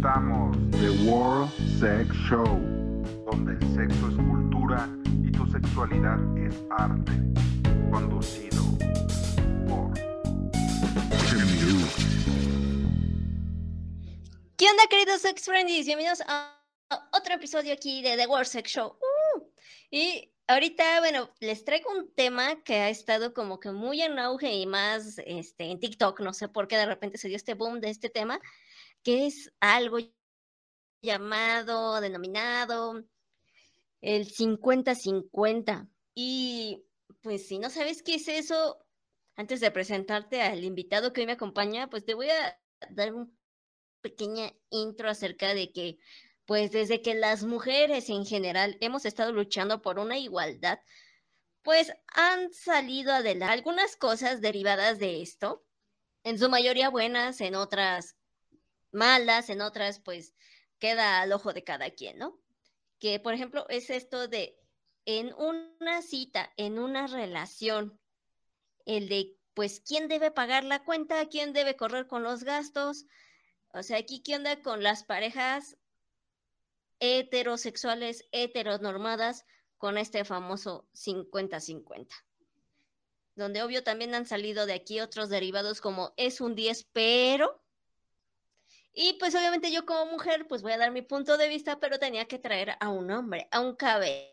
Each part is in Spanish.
presentamos The World Sex Show, donde el sexo es cultura y tu sexualidad es arte. Conducido por. ¿Qué onda, queridos sex friendies? Bienvenidos a otro episodio aquí de The World Sex Show. ¡Uh! Y ahorita, bueno, les traigo un tema que ha estado como que muy en auge y más este, en TikTok. No sé por qué de repente se dio este boom de este tema, que es algo llamado, denominado el 50-50. Y pues si no sabes qué es eso, antes de presentarte al invitado que hoy me acompaña, pues te voy a dar un pequeña intro acerca de que, pues desde que las mujeres en general hemos estado luchando por una igualdad, pues han salido adelante algunas cosas derivadas de esto, en su mayoría buenas, en otras malas, en otras pues queda al ojo de cada quien, ¿no? Que por ejemplo es esto de en una cita, en una relación, el de pues quién debe pagar la cuenta, quién debe correr con los gastos, o sea, aquí, ¿qué onda con las parejas heterosexuales, heteronormadas, con este famoso 50-50? Donde obvio también han salido de aquí otros derivados como es un 10, pero... Y pues obviamente yo como mujer, pues voy a dar mi punto de vista, pero tenía que traer a un hombre, a un caballero,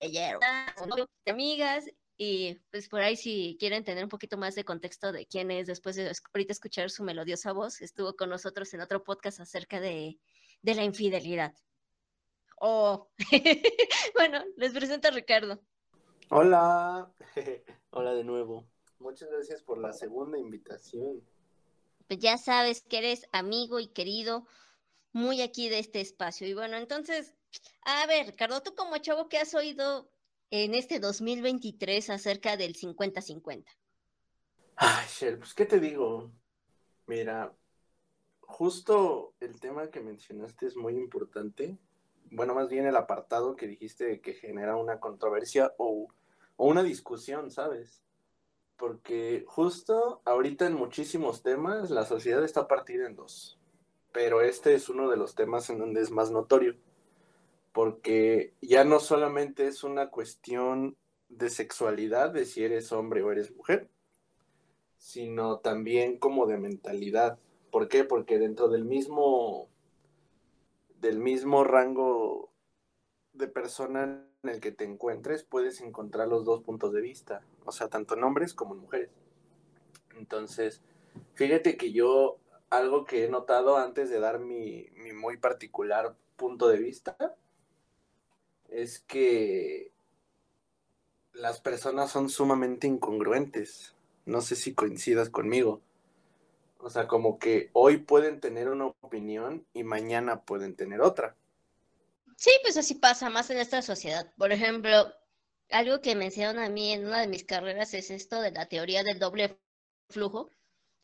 de amigas, y pues por ahí si quieren tener un poquito más de contexto de quién es, después de ahorita escuchar su melodiosa voz, estuvo con nosotros en otro podcast acerca de, de la infidelidad. Oh, bueno, les presento a Ricardo. Hola, hola de nuevo. Muchas gracias por la segunda invitación. Pues ya sabes que eres amigo y querido muy aquí de este espacio. Y bueno, entonces, a ver, Ricardo, tú como chavo, ¿qué has oído en este 2023 acerca del 50-50? Ay, Shell, pues qué te digo. Mira, justo el tema que mencionaste es muy importante. Bueno, más bien el apartado que dijiste que genera una controversia o, o una discusión, ¿sabes? Porque justo ahorita en muchísimos temas la sociedad está partida en dos. Pero este es uno de los temas en donde es más notorio porque ya no solamente es una cuestión de sexualidad, de si eres hombre o eres mujer, sino también como de mentalidad. ¿Por qué? Porque dentro del mismo, del mismo rango de persona en el que te encuentres, puedes encontrar los dos puntos de vista, o sea, tanto en hombres como en mujeres. Entonces, fíjate que yo, algo que he notado antes de dar mi, mi muy particular punto de vista, es que las personas son sumamente incongruentes. No sé si coincidas conmigo. O sea, como que hoy pueden tener una opinión y mañana pueden tener otra. Sí, pues así pasa más en esta sociedad. Por ejemplo, algo que me enseñaron a mí en una de mis carreras es esto de la teoría del doble flujo,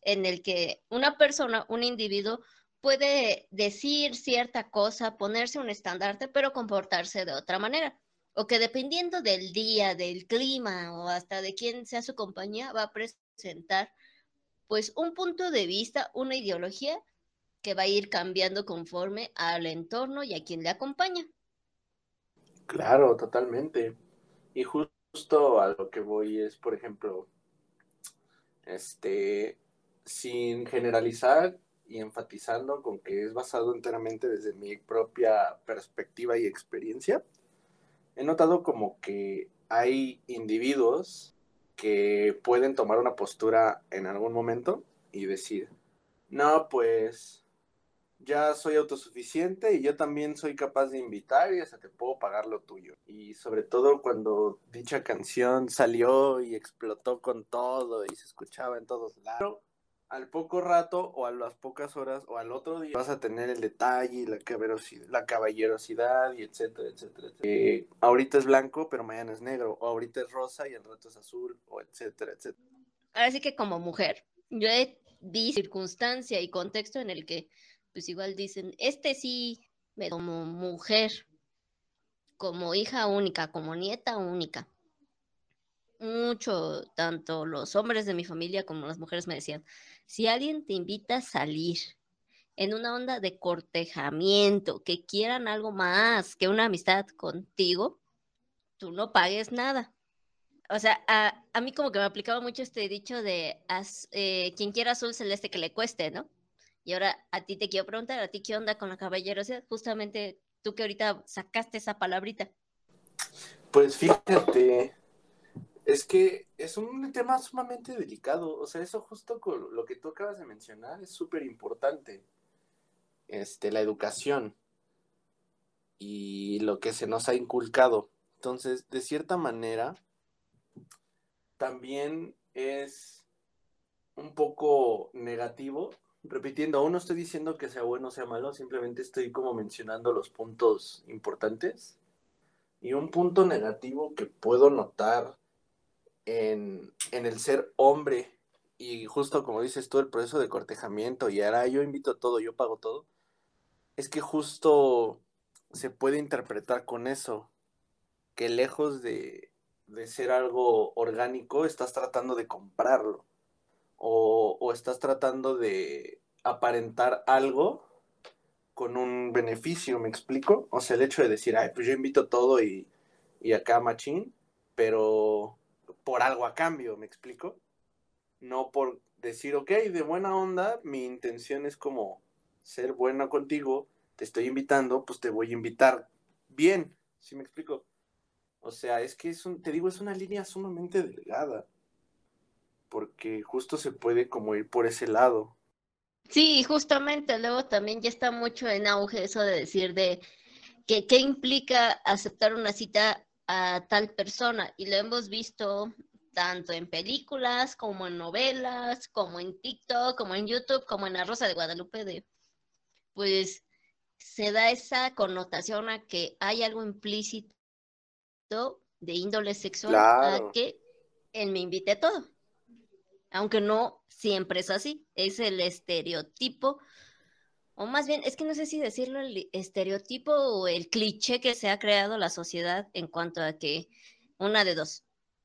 en el que una persona, un individuo, puede decir cierta cosa, ponerse un estandarte, pero comportarse de otra manera. O que dependiendo del día, del clima o hasta de quién sea su compañía, va a presentar pues un punto de vista, una ideología que va a ir cambiando conforme al entorno y a quien le acompaña. Claro, totalmente. Y justo a lo que voy es, por ejemplo, este, sin generalizar, y enfatizando con que es basado enteramente desde mi propia perspectiva y experiencia, he notado como que hay individuos que pueden tomar una postura en algún momento y decir, no, pues ya soy autosuficiente y yo también soy capaz de invitar y hasta te puedo pagar lo tuyo. Y sobre todo cuando dicha canción salió y explotó con todo y se escuchaba en todos lados al poco rato o a las pocas horas o al otro día vas a tener el detalle, la, la caballerosidad y etcétera, etcétera, etcétera. ahorita es blanco, pero mañana es negro, o ahorita es rosa y el rato es azul, o etcétera, etcétera. Ahora sí que como mujer, yo visto circunstancia y contexto en el que pues igual dicen, este sí, como mujer, como hija única, como nieta única, mucho, tanto los hombres de mi familia como las mujeres me decían, si alguien te invita a salir en una onda de cortejamiento, que quieran algo más que una amistad contigo, tú no pagues nada. O sea, a, a mí como que me aplicaba mucho este dicho de eh, quien quiera azul celeste que le cueste, ¿no? Y ahora a ti te quiero preguntar, ¿a ti qué onda con la caballerosidad? Justamente tú que ahorita sacaste esa palabrita. Pues fíjate, es que es un tema sumamente delicado. O sea, eso justo con lo que tú acabas de mencionar es súper importante. Este, la educación y lo que se nos ha inculcado. Entonces, de cierta manera, también es un poco negativo. Repitiendo, aún no estoy diciendo que sea bueno o sea malo, simplemente estoy como mencionando los puntos importantes. Y un punto negativo que puedo notar en, el ser hombre y justo como dices tú, el proceso de cortejamiento y ahora yo invito todo, yo pago todo, es que justo se puede interpretar con eso, que lejos de, de ser algo orgánico, estás tratando de comprarlo o, estás tratando de aparentar algo con un beneficio, ¿me explico? O sea, el hecho de decir, ay, pues yo invito todo y, y acá machín, pero por algo a cambio, ¿me explico? No por decir, ok, de buena onda, mi intención es como ser buena contigo, te estoy invitando, pues te voy a invitar bien, ¿sí me explico? O sea, es que es un, te digo, es una línea sumamente delgada, porque justo se puede como ir por ese lado. Sí, justamente, luego también ya está mucho en auge eso de decir de que qué implica aceptar una cita a tal persona y lo hemos visto tanto en películas como en novelas, como en TikTok, como en YouTube, como en La Rosa de Guadalupe, de, pues se da esa connotación a que hay algo implícito de índole sexual a que él me invite a todo. Aunque no siempre es así, es el estereotipo o más bien, es que no sé si decirlo el estereotipo o el cliché que se ha creado la sociedad en cuanto a que una de dos.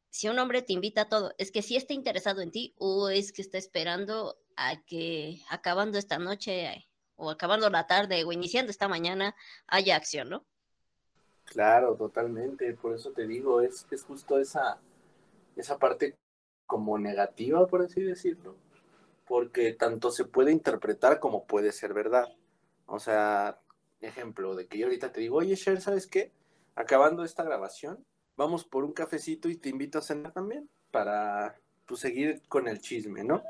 Si un hombre te invita a todo, es que sí está interesado en ti o es que está esperando a que acabando esta noche o acabando la tarde o iniciando esta mañana haya acción, ¿no? Claro, totalmente. Por eso te digo, es, es justo esa, esa parte como negativa, por así decirlo porque tanto se puede interpretar como puede ser verdad. O sea, ejemplo de que yo ahorita te digo, oye, Cher, ¿sabes qué? Acabando esta grabación, vamos por un cafecito y te invito a cenar también para pues, seguir con el chisme, ¿no?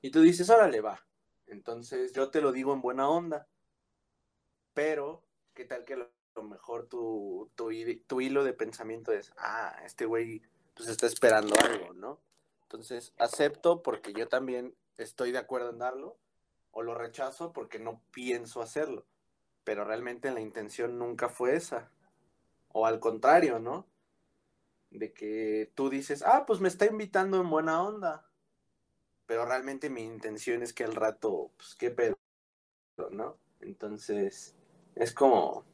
Y tú dices, órale, va. Entonces yo te lo digo en buena onda. Pero, ¿qué tal que a lo mejor tu, tu, tu hilo de pensamiento es, ah, este güey pues está esperando algo, ¿no? Entonces, acepto porque yo también estoy de acuerdo en darlo, o lo rechazo porque no pienso hacerlo. Pero realmente la intención nunca fue esa. O al contrario, ¿no? De que tú dices, ah, pues me está invitando en buena onda. Pero realmente mi intención es que al rato, pues qué pedo, ¿no? Entonces, es como,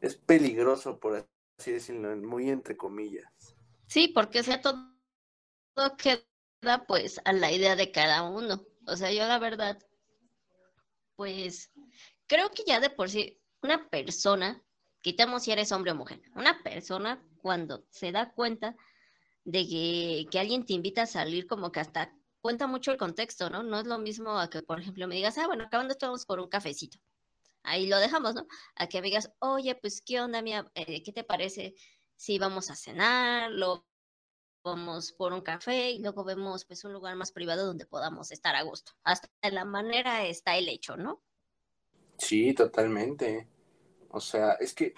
es peligroso, por así decirlo, muy entre comillas. Sí, porque sea todo queda pues a la idea de cada uno. O sea, yo la verdad, pues creo que ya de por sí una persona, quitamos si eres hombre o mujer, una persona cuando se da cuenta de que, que, alguien te invita a salir, como que hasta cuenta mucho el contexto, ¿no? No es lo mismo a que, por ejemplo, me digas, ah, bueno, acabando esto vamos por un cafecito. Ahí lo dejamos, ¿no? A que me digas, oye, pues, ¿qué onda, mía? Eh, ¿Qué te parece si vamos a cenar? Lo vamos por un café y luego vemos pues un lugar más privado donde podamos estar a gusto. Hasta de la manera está el hecho, ¿no? Sí, totalmente. O sea, es que,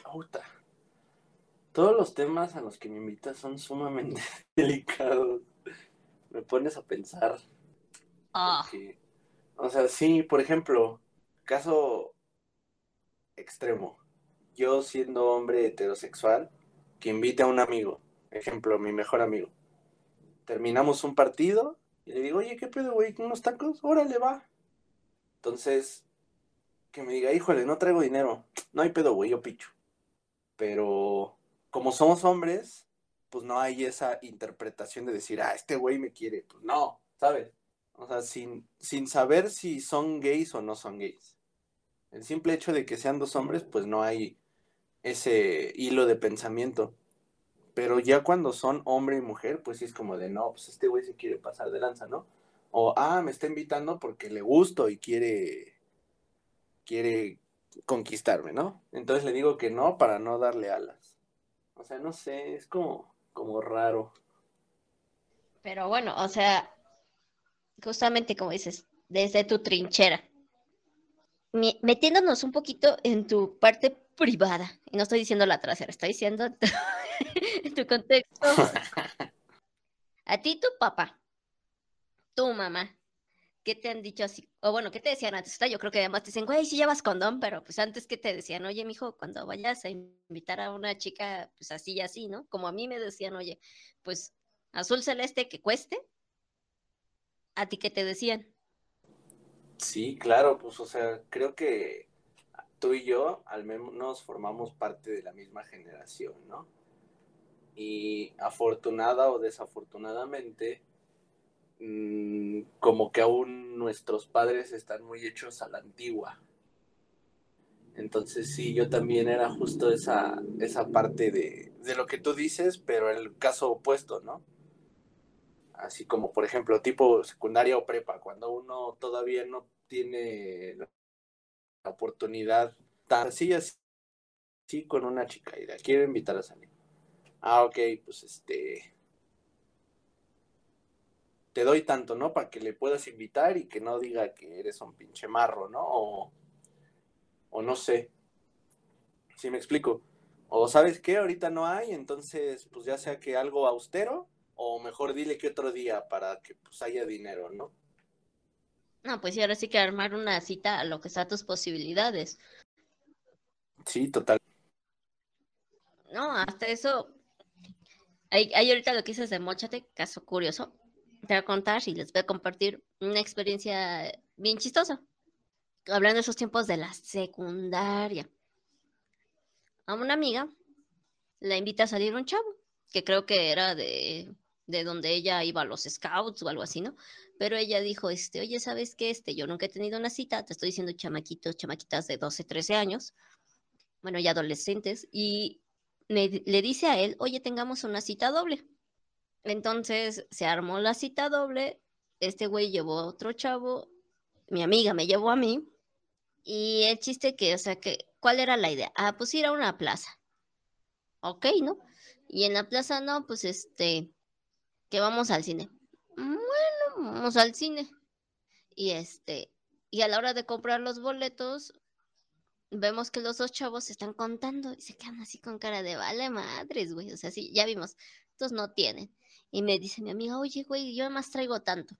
todos los temas a los que me invitas son sumamente delicados. Me pones a pensar. Ah. o sea, sí, por ejemplo, caso extremo. Yo siendo hombre heterosexual, que invite a un amigo ejemplo, mi mejor amigo. Terminamos un partido y le digo, oye, ¿qué pedo, güey? ¿Unos tacos? Órale, va. Entonces, que me diga, híjole, no traigo dinero. No hay pedo, güey, yo picho. Pero como somos hombres, pues no hay esa interpretación de decir, ah, este güey me quiere. Pues no, ¿sabes? O sea, sin, sin saber si son gays o no son gays. El simple hecho de que sean dos hombres, pues no hay ese hilo de pensamiento. Pero ya cuando son hombre y mujer, pues sí es como de, no, pues este güey se quiere pasar de lanza, ¿no? O, ah, me está invitando porque le gusto y quiere, quiere conquistarme, ¿no? Entonces le digo que no para no darle alas. O sea, no sé, es como, como raro. Pero bueno, o sea, justamente como dices, desde tu trinchera, metiéndonos un poquito en tu parte privada, y no estoy diciendo la trasera, estoy diciendo en tu contexto. A ti tu papá, tu mamá, ¿qué te han dicho así? O bueno, ¿qué te decían antes? Yo creo que además te dicen, güey, si llevas condón, pero pues antes que te decían, oye, mijo, cuando vayas a invitar a una chica, pues así y así, ¿no? Como a mí me decían, oye, pues azul celeste que cueste, ¿a ti qué te decían? Sí, claro, pues o sea, creo que tú y yo al menos formamos parte de la misma generación, ¿no? Y afortunada o desafortunadamente, mm, como que aún nuestros padres están muy hechos a la antigua. Entonces sí, yo también era justo esa, esa parte de, de lo que tú dices, pero el caso opuesto, ¿no? así como por ejemplo tipo secundaria o prepa, cuando uno todavía no tiene oportunidad tan así, así con una chica y la quiero invitar a salir. Ah, ok, pues este, te doy tanto, ¿no? Para que le puedas invitar y que no diga que eres un pinche marro, ¿no? O, o no sé. Si me explico. O sabes qué, ahorita no hay, entonces pues ya sea que algo austero o mejor dile que otro día para que pues haya dinero, ¿no? No, pues sí, ahora sí que armar una cita a lo que está tus posibilidades. Sí, total. No, hasta eso. Hay, hay ahorita lo que dices de Mochate, caso curioso. Te voy a contar y les voy a compartir una experiencia bien chistosa. Hablando de esos tiempos de la secundaria. A una amiga la invita a salir un chavo, que creo que era de de donde ella iba a los scouts o algo así, ¿no? Pero ella dijo, este, oye, ¿sabes qué? Este, yo nunca he tenido una cita, te estoy diciendo chamaquitos, chamaquitas de 12, 13 años, bueno, ya adolescentes, y le dice a él, oye, tengamos una cita doble. Entonces se armó la cita doble, este güey llevó a otro chavo, mi amiga me llevó a mí, y el chiste que, o sea, que, ¿cuál era la idea? Ah, pues ir a una plaza. Ok, ¿no? Y en la plaza no, pues este, que vamos al cine. Bueno, vamos al cine. Y este, y a la hora de comprar los boletos, vemos que los dos chavos se están contando y se quedan así con cara de vale madres, güey. O sea, sí, ya vimos, estos no tienen. Y me dice mi amiga, oye, güey, yo además traigo tanto.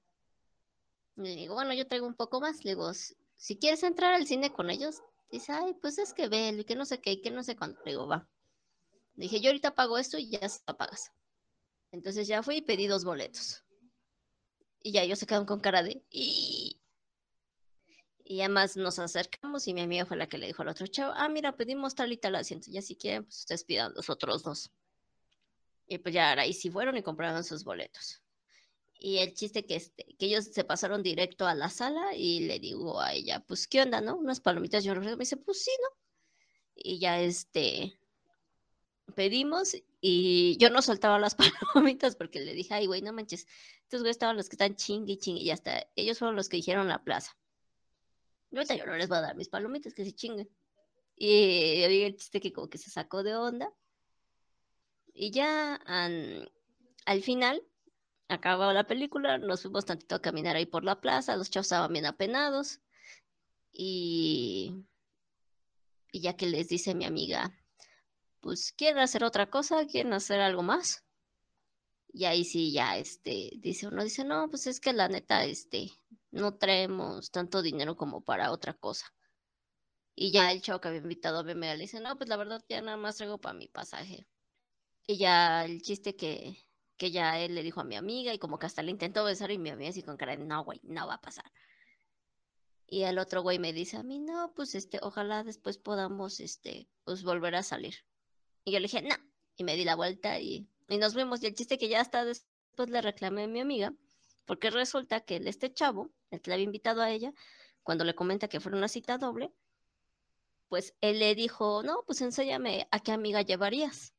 Y le digo, bueno, yo traigo un poco más. Le digo, si quieres entrar al cine con ellos, dice, ay, pues es que ve, y que no sé qué, y que no sé cuándo. Le digo, va. Le dije, yo ahorita pago esto y ya se lo. Entonces ya fui y pedí dos boletos. Y ya ellos se quedaron con cara de... Y, y además nos acercamos y mi amiga fue la que le dijo al otro chavo, ah, mira, pedimos tal y tal asiento. Ya si quieren, pues ustedes pidan los otros dos. Y pues ya ahí sí fueron y compraron sus boletos. Y el chiste que, este, que ellos se pasaron directo a la sala y le digo a ella, pues, ¿qué onda, no? Unas palomitas. Yo me dice, pues sí, ¿no? Y ya este, pedimos y yo no soltaba las palomitas porque le dije, ay, güey, no manches, estos güeyes estaban los que están chingue y chingue y hasta ellos fueron los que dijeron la plaza. Yo ahorita yo no les voy a dar mis palomitas, que se chinguen. Y el chiste que como que se sacó de onda. Y ya al final, acabó la película, nos fuimos tantito a caminar ahí por la plaza, los chavos estaban bien apenados. Y, y ya que les dice mi amiga, pues quieren hacer otra cosa, quieren hacer algo más. Y ahí sí, ya, este, dice uno, dice, no, pues es que la neta, este, no traemos tanto dinero como para otra cosa. Y ya el chavo que había invitado a verme le dice, no, pues la verdad ya nada más traigo para mi pasaje. Y ya el chiste que, que ya él le dijo a mi amiga y como que hasta le intentó besar y mi amiga así con cara de, no, güey, no va a pasar. Y el otro güey me dice a mí, no, pues este, ojalá después podamos, este, pues volver a salir. Y yo le dije, no. Y me di la vuelta y, y nos vemos. Y el chiste que ya hasta después le reclamé a mi amiga, porque resulta que este chavo, el que le había invitado a ella, cuando le comenta que fue una cita doble, pues él le dijo, no, pues enséñame a qué amiga llevarías.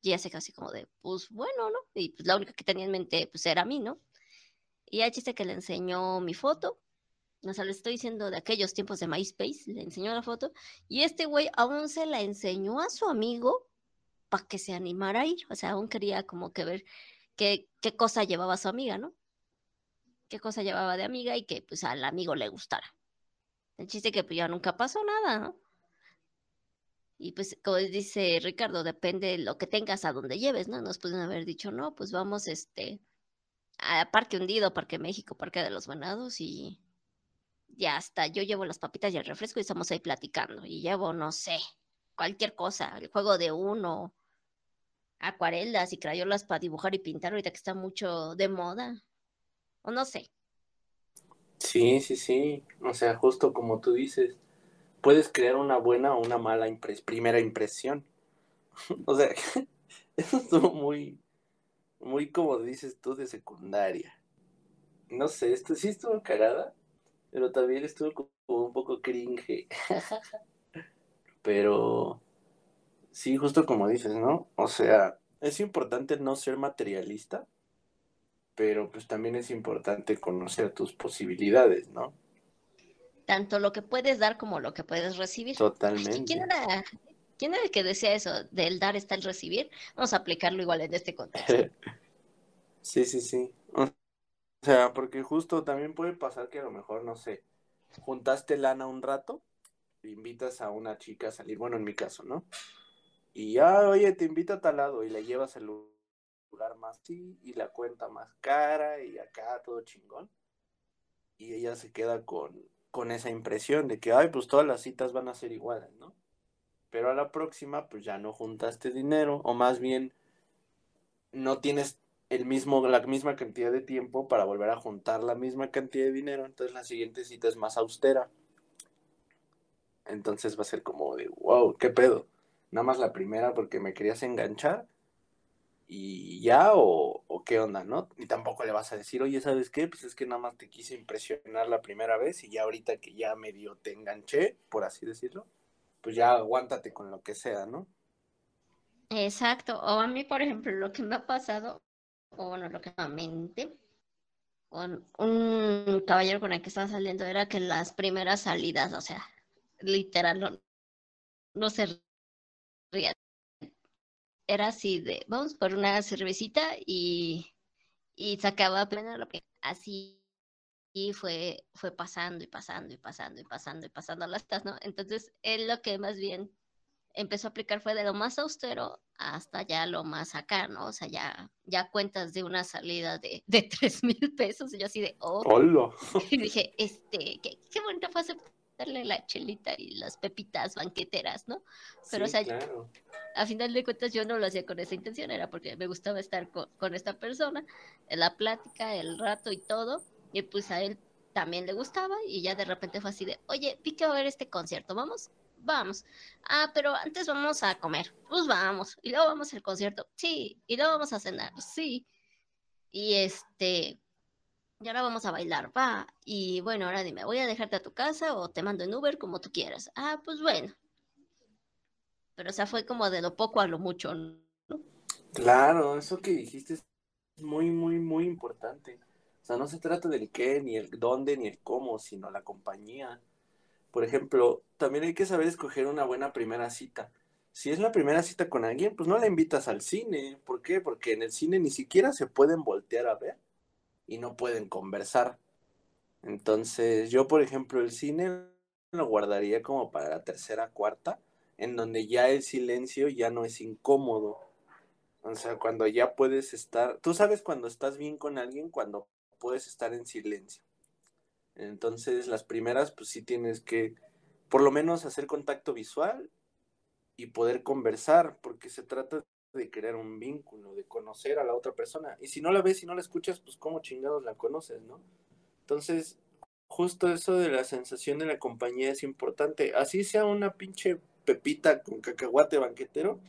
Y ella se casi como de, pues bueno, ¿no? Y pues la única que tenía en mente, pues era a mí, ¿no? Y ya chiste que le enseñó mi foto. O sea, le estoy diciendo de aquellos tiempos de MySpace, le enseñó la foto. Y este güey aún se la enseñó a su amigo para que se animara a ir. O sea, aún quería como que ver qué, cosa llevaba su amiga, ¿no? Qué cosa llevaba de amiga y que pues al amigo le gustara. El chiste que pues ya nunca pasó nada, ¿no? Y pues, como dice Ricardo, depende de lo que tengas a donde lleves, ¿no? Nos pueden haber dicho, no, pues vamos, este, a Parque Hundido, Parque México, Parque de los Venados y ya hasta yo llevo las papitas y el refresco y estamos ahí platicando. Y llevo, no sé, cualquier cosa, el juego de uno, acuarelas y crayolas para dibujar y pintar ahorita que está mucho de moda. O no sé. Sí, sí, sí. O sea, justo como tú dices, puedes crear una buena o una mala primera impresión. o sea, eso estuvo muy, muy como dices tú de secundaria. No sé, esto sí estuvo cagada, pero también estuvo como un poco cringe. pero sí, justo como dices, ¿no? O sea, es importante no ser materialista, pero pues también es importante conocer tus posibilidades, ¿no? Tanto lo que puedes dar como lo que puedes recibir. Totalmente. ¿Quién era, ¿Quién era el que decía eso? Del dar está el recibir. Vamos a aplicarlo igual en este contexto. sí, sí, sí. O sea, porque justo también puede pasar que a lo mejor, no sé, juntaste lana un rato, invitas a una chica a salir, bueno, en mi caso, ¿no? Y ya, oye, te invito a tal lado y le llevas el lugar más sí y la cuenta más cara y acá todo chingón. Y ella se queda con, con esa impresión de que, ay, pues todas las citas van a ser iguales, ¿no? pero a la próxima pues ya no juntaste dinero o más bien no tienes el mismo, la misma cantidad de tiempo para volver a juntar la misma cantidad de dinero, entonces la siguiente cita es más austera. Entonces va a ser como de, wow, ¿qué pedo? Nada más la primera porque me querías enganchar y ya, o, qué onda, ¿no? Y tampoco le vas a decir, oye, ¿sabes qué? Pues es que nada más te quise impresionar la primera vez y ya ahorita que ya medio te enganché, por así decirlo, pues ya aguántate con lo que sea, ¿no? Exacto. O a mí, por ejemplo, lo que me ha pasado, o bueno, lo que me mente, con un caballero con el que estaba saliendo era que las primeras salidas, o sea, literal, no, no se rían. Era así de, vamos por una cervecita y, y sacaba plena así y fue, fue pasando y pasando y pasando y pasando y pasando las tas, ¿no? Entonces, él lo que más bien empezó a aplicar fue de lo más austero hasta ya lo más acá, ¿no? O sea, ya, ya cuentas de una salida de, de 3 mil pesos y yo así de, oh. Y dije, este, qué, qué bonito fue aceptarle la chelita y las pepitas banqueteras, ¿no? Pero, o sea, a final de cuentas yo no lo hacía con esa intención, era porque me gustaba estar con, con esta persona, la plática, el rato y todo y pues a él también le gustaba y ya de repente fue así de, oye, vi que va a ver este concierto, ¿vamos? Vamos. Ah, pero antes vamos a comer. Pues vamos. Y luego vamos al concierto. Sí. Y luego vamos a cenar. Sí. Y este, y ahora vamos a bailar. Va. Y bueno, ahora dime, ¿voy a dejarte a tu casa o te mando en Uber como tú quieras? Ah, pues bueno. Pero o sea, fue como de lo poco a lo mucho, ¿no? Claro, eso que dijiste es muy, muy, muy importante sea, no se trata del qué, ni el dónde, ni el cómo, sino la compañía. Por ejemplo, también hay que saber escoger una buena primera cita. Si es la primera cita con alguien, pues no la invitas al cine. ¿Por qué? Porque en el cine ni siquiera se pueden voltear a ver y no pueden conversar. Entonces, yo, por ejemplo, el cine lo guardaría como para la tercera, cuarta, en donde ya el silencio ya no es incómodo. O sea, cuando ya puedes estar, tú sabes cuando estás bien con alguien, cuando puedes estar en silencio. Entonces, las primeras, pues sí tienes que, por lo menos, hacer contacto visual y poder conversar, porque se trata de crear un vínculo, de conocer a la otra persona. Y si no la ves y no la escuchas, pues cómo chingados la conoces, ¿no? Entonces, justo eso de la sensación de la compañía es importante. Así sea una pinche pepita con cacahuate banquetero,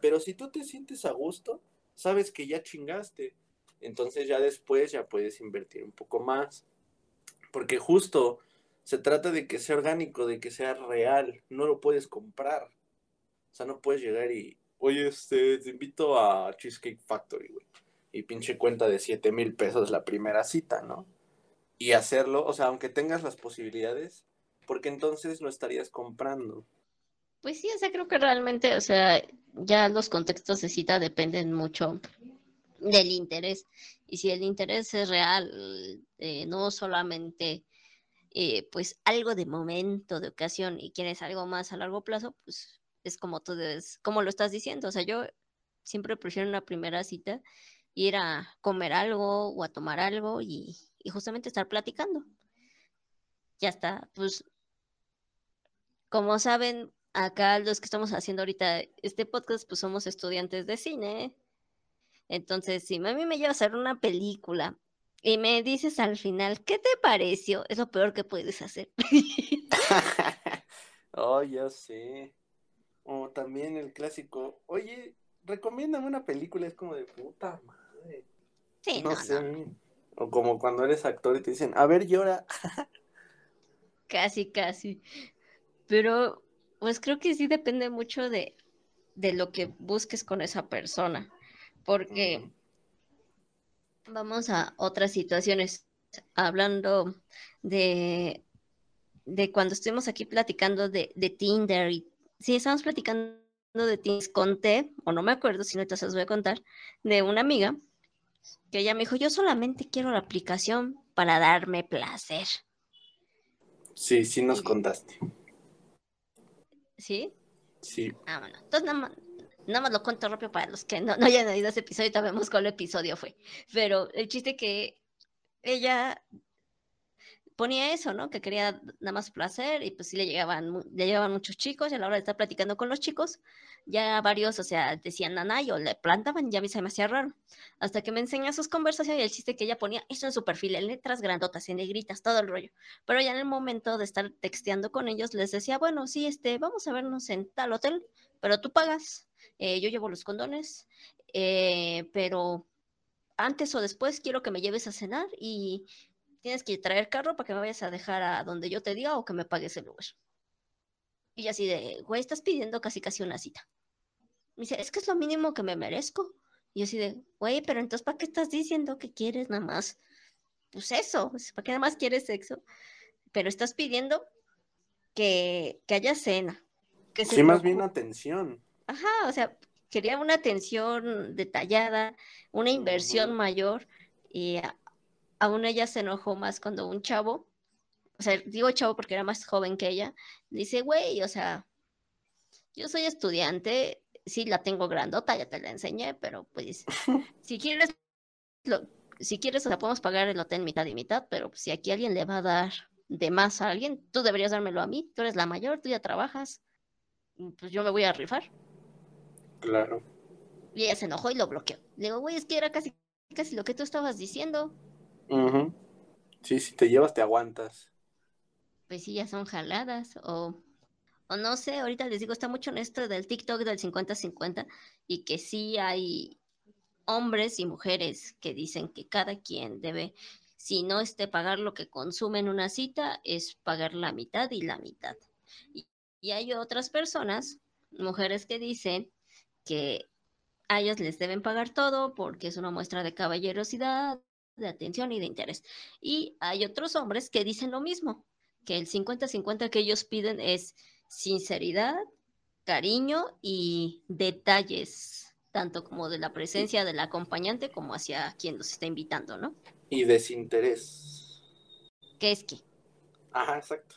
pero si tú te sientes a gusto, sabes que ya chingaste Entonces ya después ya puedes invertir un poco más. Porque justo se trata de que sea orgánico, de que sea real. No lo puedes comprar. O sea, no puedes llegar y, oye, este, te invito a Cheesecake Factory, güey. Y pinche cuenta de 7 mil pesos la primera cita, ¿no? Y hacerlo, o sea, aunque tengas las posibilidades, porque entonces no estarías comprando. Pues sí, o sea, creo que realmente, o sea, ya los contextos de cita dependen mucho del interés. Y si el interés es real, eh, no solamente eh, pues algo de momento, de ocasión, y quieres algo más a largo plazo, pues es como tú debes, como lo estás diciendo. O sea, yo siempre prefiero una primera cita ir a comer algo o a tomar algo y, y justamente estar platicando. Ya está, pues como saben, acá los que estamos haciendo ahorita este podcast, pues somos estudiantes de cine. Entonces, si a mí me lleva a hacer una película y me dices al final, ¿qué te pareció? Es lo peor que puedes hacer. oh, ya sé. O también el clásico, oye, recomiéndame una película, es como de puta madre. Sí, no, sé. O como cuando eres actor y te dicen, a ver, llora. casi, casi. Pero, pues creo que sí depende mucho de, de lo que busques con esa persona. Porque vamos a otras situaciones. Hablando de, de cuando estuvimos aquí platicando de, de Tinder y sí, estamos platicando de Tinder, conté, o no me acuerdo si no te os voy a contar, de una amiga que ella me dijo, yo solamente quiero la aplicación para darme placer. Sí, sí nos contaste. ¿Sí? Sí. Ah, bueno. Entonces nada más, nada más lo cuento rápido para los que no, no hayan oído ese episodio, y vemos cuál episodio fue. Pero el chiste que ella ponía eso, ¿no? Que quería nada más placer y pues sí le llegaban, le llegaban muchos chicos y a la hora de estar platicando con los chicos, ya varios, o sea, decían nanay o le plantaban, ya a mí se me hacía raro. Hasta que me enseña sus conversaciones y el chiste que ella ponía eso en su perfil, en letras grandotas, en negritas, todo el rollo. Pero ya en el momento de estar texteando con ellos, les decía, bueno, sí, este, vamos a vernos en tal hotel, pero tú pagas, eh, yo llevo los condones, eh, pero antes o después quiero que me lleves a cenar y tienes que traer carro para que me vayas a dejar a donde yo te diga o que me pagues el lugar. Y así de, güey, estás pidiendo casi casi una cita. Me dice, es que es lo mínimo que me merezco. Y así de, güey, pero entonces, ¿para qué estás diciendo que quieres nada más? Pues eso, ¿para qué nada más quieres sexo? Pero estás pidiendo que, que haya cena. Que sí, más bien atención. Ajá, o sea, quería una atención detallada, una inversión mayor. Y aún ella se enojó más cuando un chavo, o sea, digo chavo porque era más joven que ella, dice, güey, o sea, yo soy estudiante, sí la tengo grandota, ya te la enseñé, pero pues, si quieres, si quieres, o sea, podemos pagar el hotel mitad y mitad, pero si aquí alguien le va a dar de más a alguien, tú deberías dármelo a mí, tú eres la mayor, tú ya trabajas, pues yo me voy a rifar. Claro. Y ella se enojó y lo bloqueó. Le digo, güey, es que era casi, casi lo que tú estabas diciendo. Sí, si te llevas, te aguantas. Pues sí, ya son jaladas. O, o no sé, ahorita les digo, está mucho en esto del TikTok del 50-50 y que sí hay hombres y mujeres que dicen que cada quien debe, si no este pagar lo que consume en una cita, es pagar la mitad y la mitad. Y, y hay otras personas, mujeres que dicen que a ellos les deben pagar todo porque es una muestra de caballerosidad, de atención y de interés. Y hay otros hombres que dicen lo mismo, que el 50-50 que ellos piden es sinceridad, cariño y detalles, tanto como de la presencia del acompañante como hacia quien los está invitando, ¿no? Y desinterés. ¿Qué es qué? Ajá, exacto.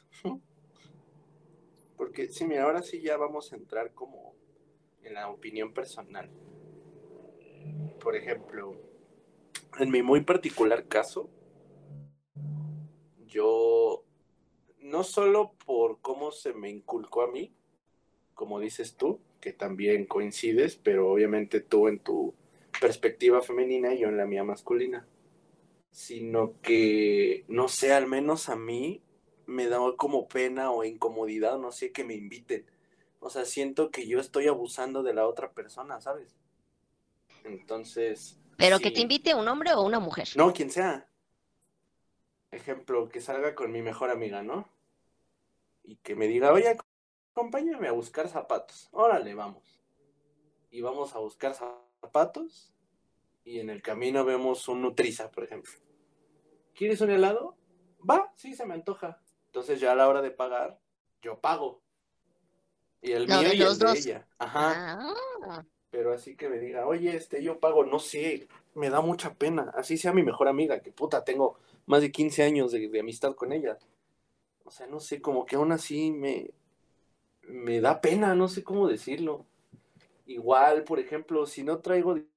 Porque sí, mira, ahora sí ya vamos a entrar como en la opinión personal. Por ejemplo, en mi muy particular caso, yo, no solo por cómo se me inculcó a mí, como dices tú, que también coincides, pero obviamente tú en tu perspectiva femenina y yo en la mía masculina, sino que, no sé, al menos a mí me da como pena o incomodidad, no sé, que me inviten. O sea, siento que yo estoy abusando de la otra persona, ¿sabes? Entonces, Pero que te invite un hombre o una mujer. No, quien sea. Ejemplo, que salga con mi mejor amiga, ¿no? Y que me diga, oye, acompáñame a buscar zapatos. Órale, vamos. Y vamos a buscar zapatos. Y en el camino vemos un Nutriza, por ejemplo. ¿Quieres un helado? Va, sí, se me antoja. Entonces ya a la hora de pagar, yo pago. Y el mío de y el de dos. ella. Ajá. Ah, Pero así que me diga, oye, este, yo pago, no sé, me da mucha pena. Así sea mi mejor amiga, que puta, tengo más de 15 años de, amistad con ella. O sea, no sé, como que aún así me, me da pena, no sé cómo decirlo. Igual, por ejemplo, si no traigo di-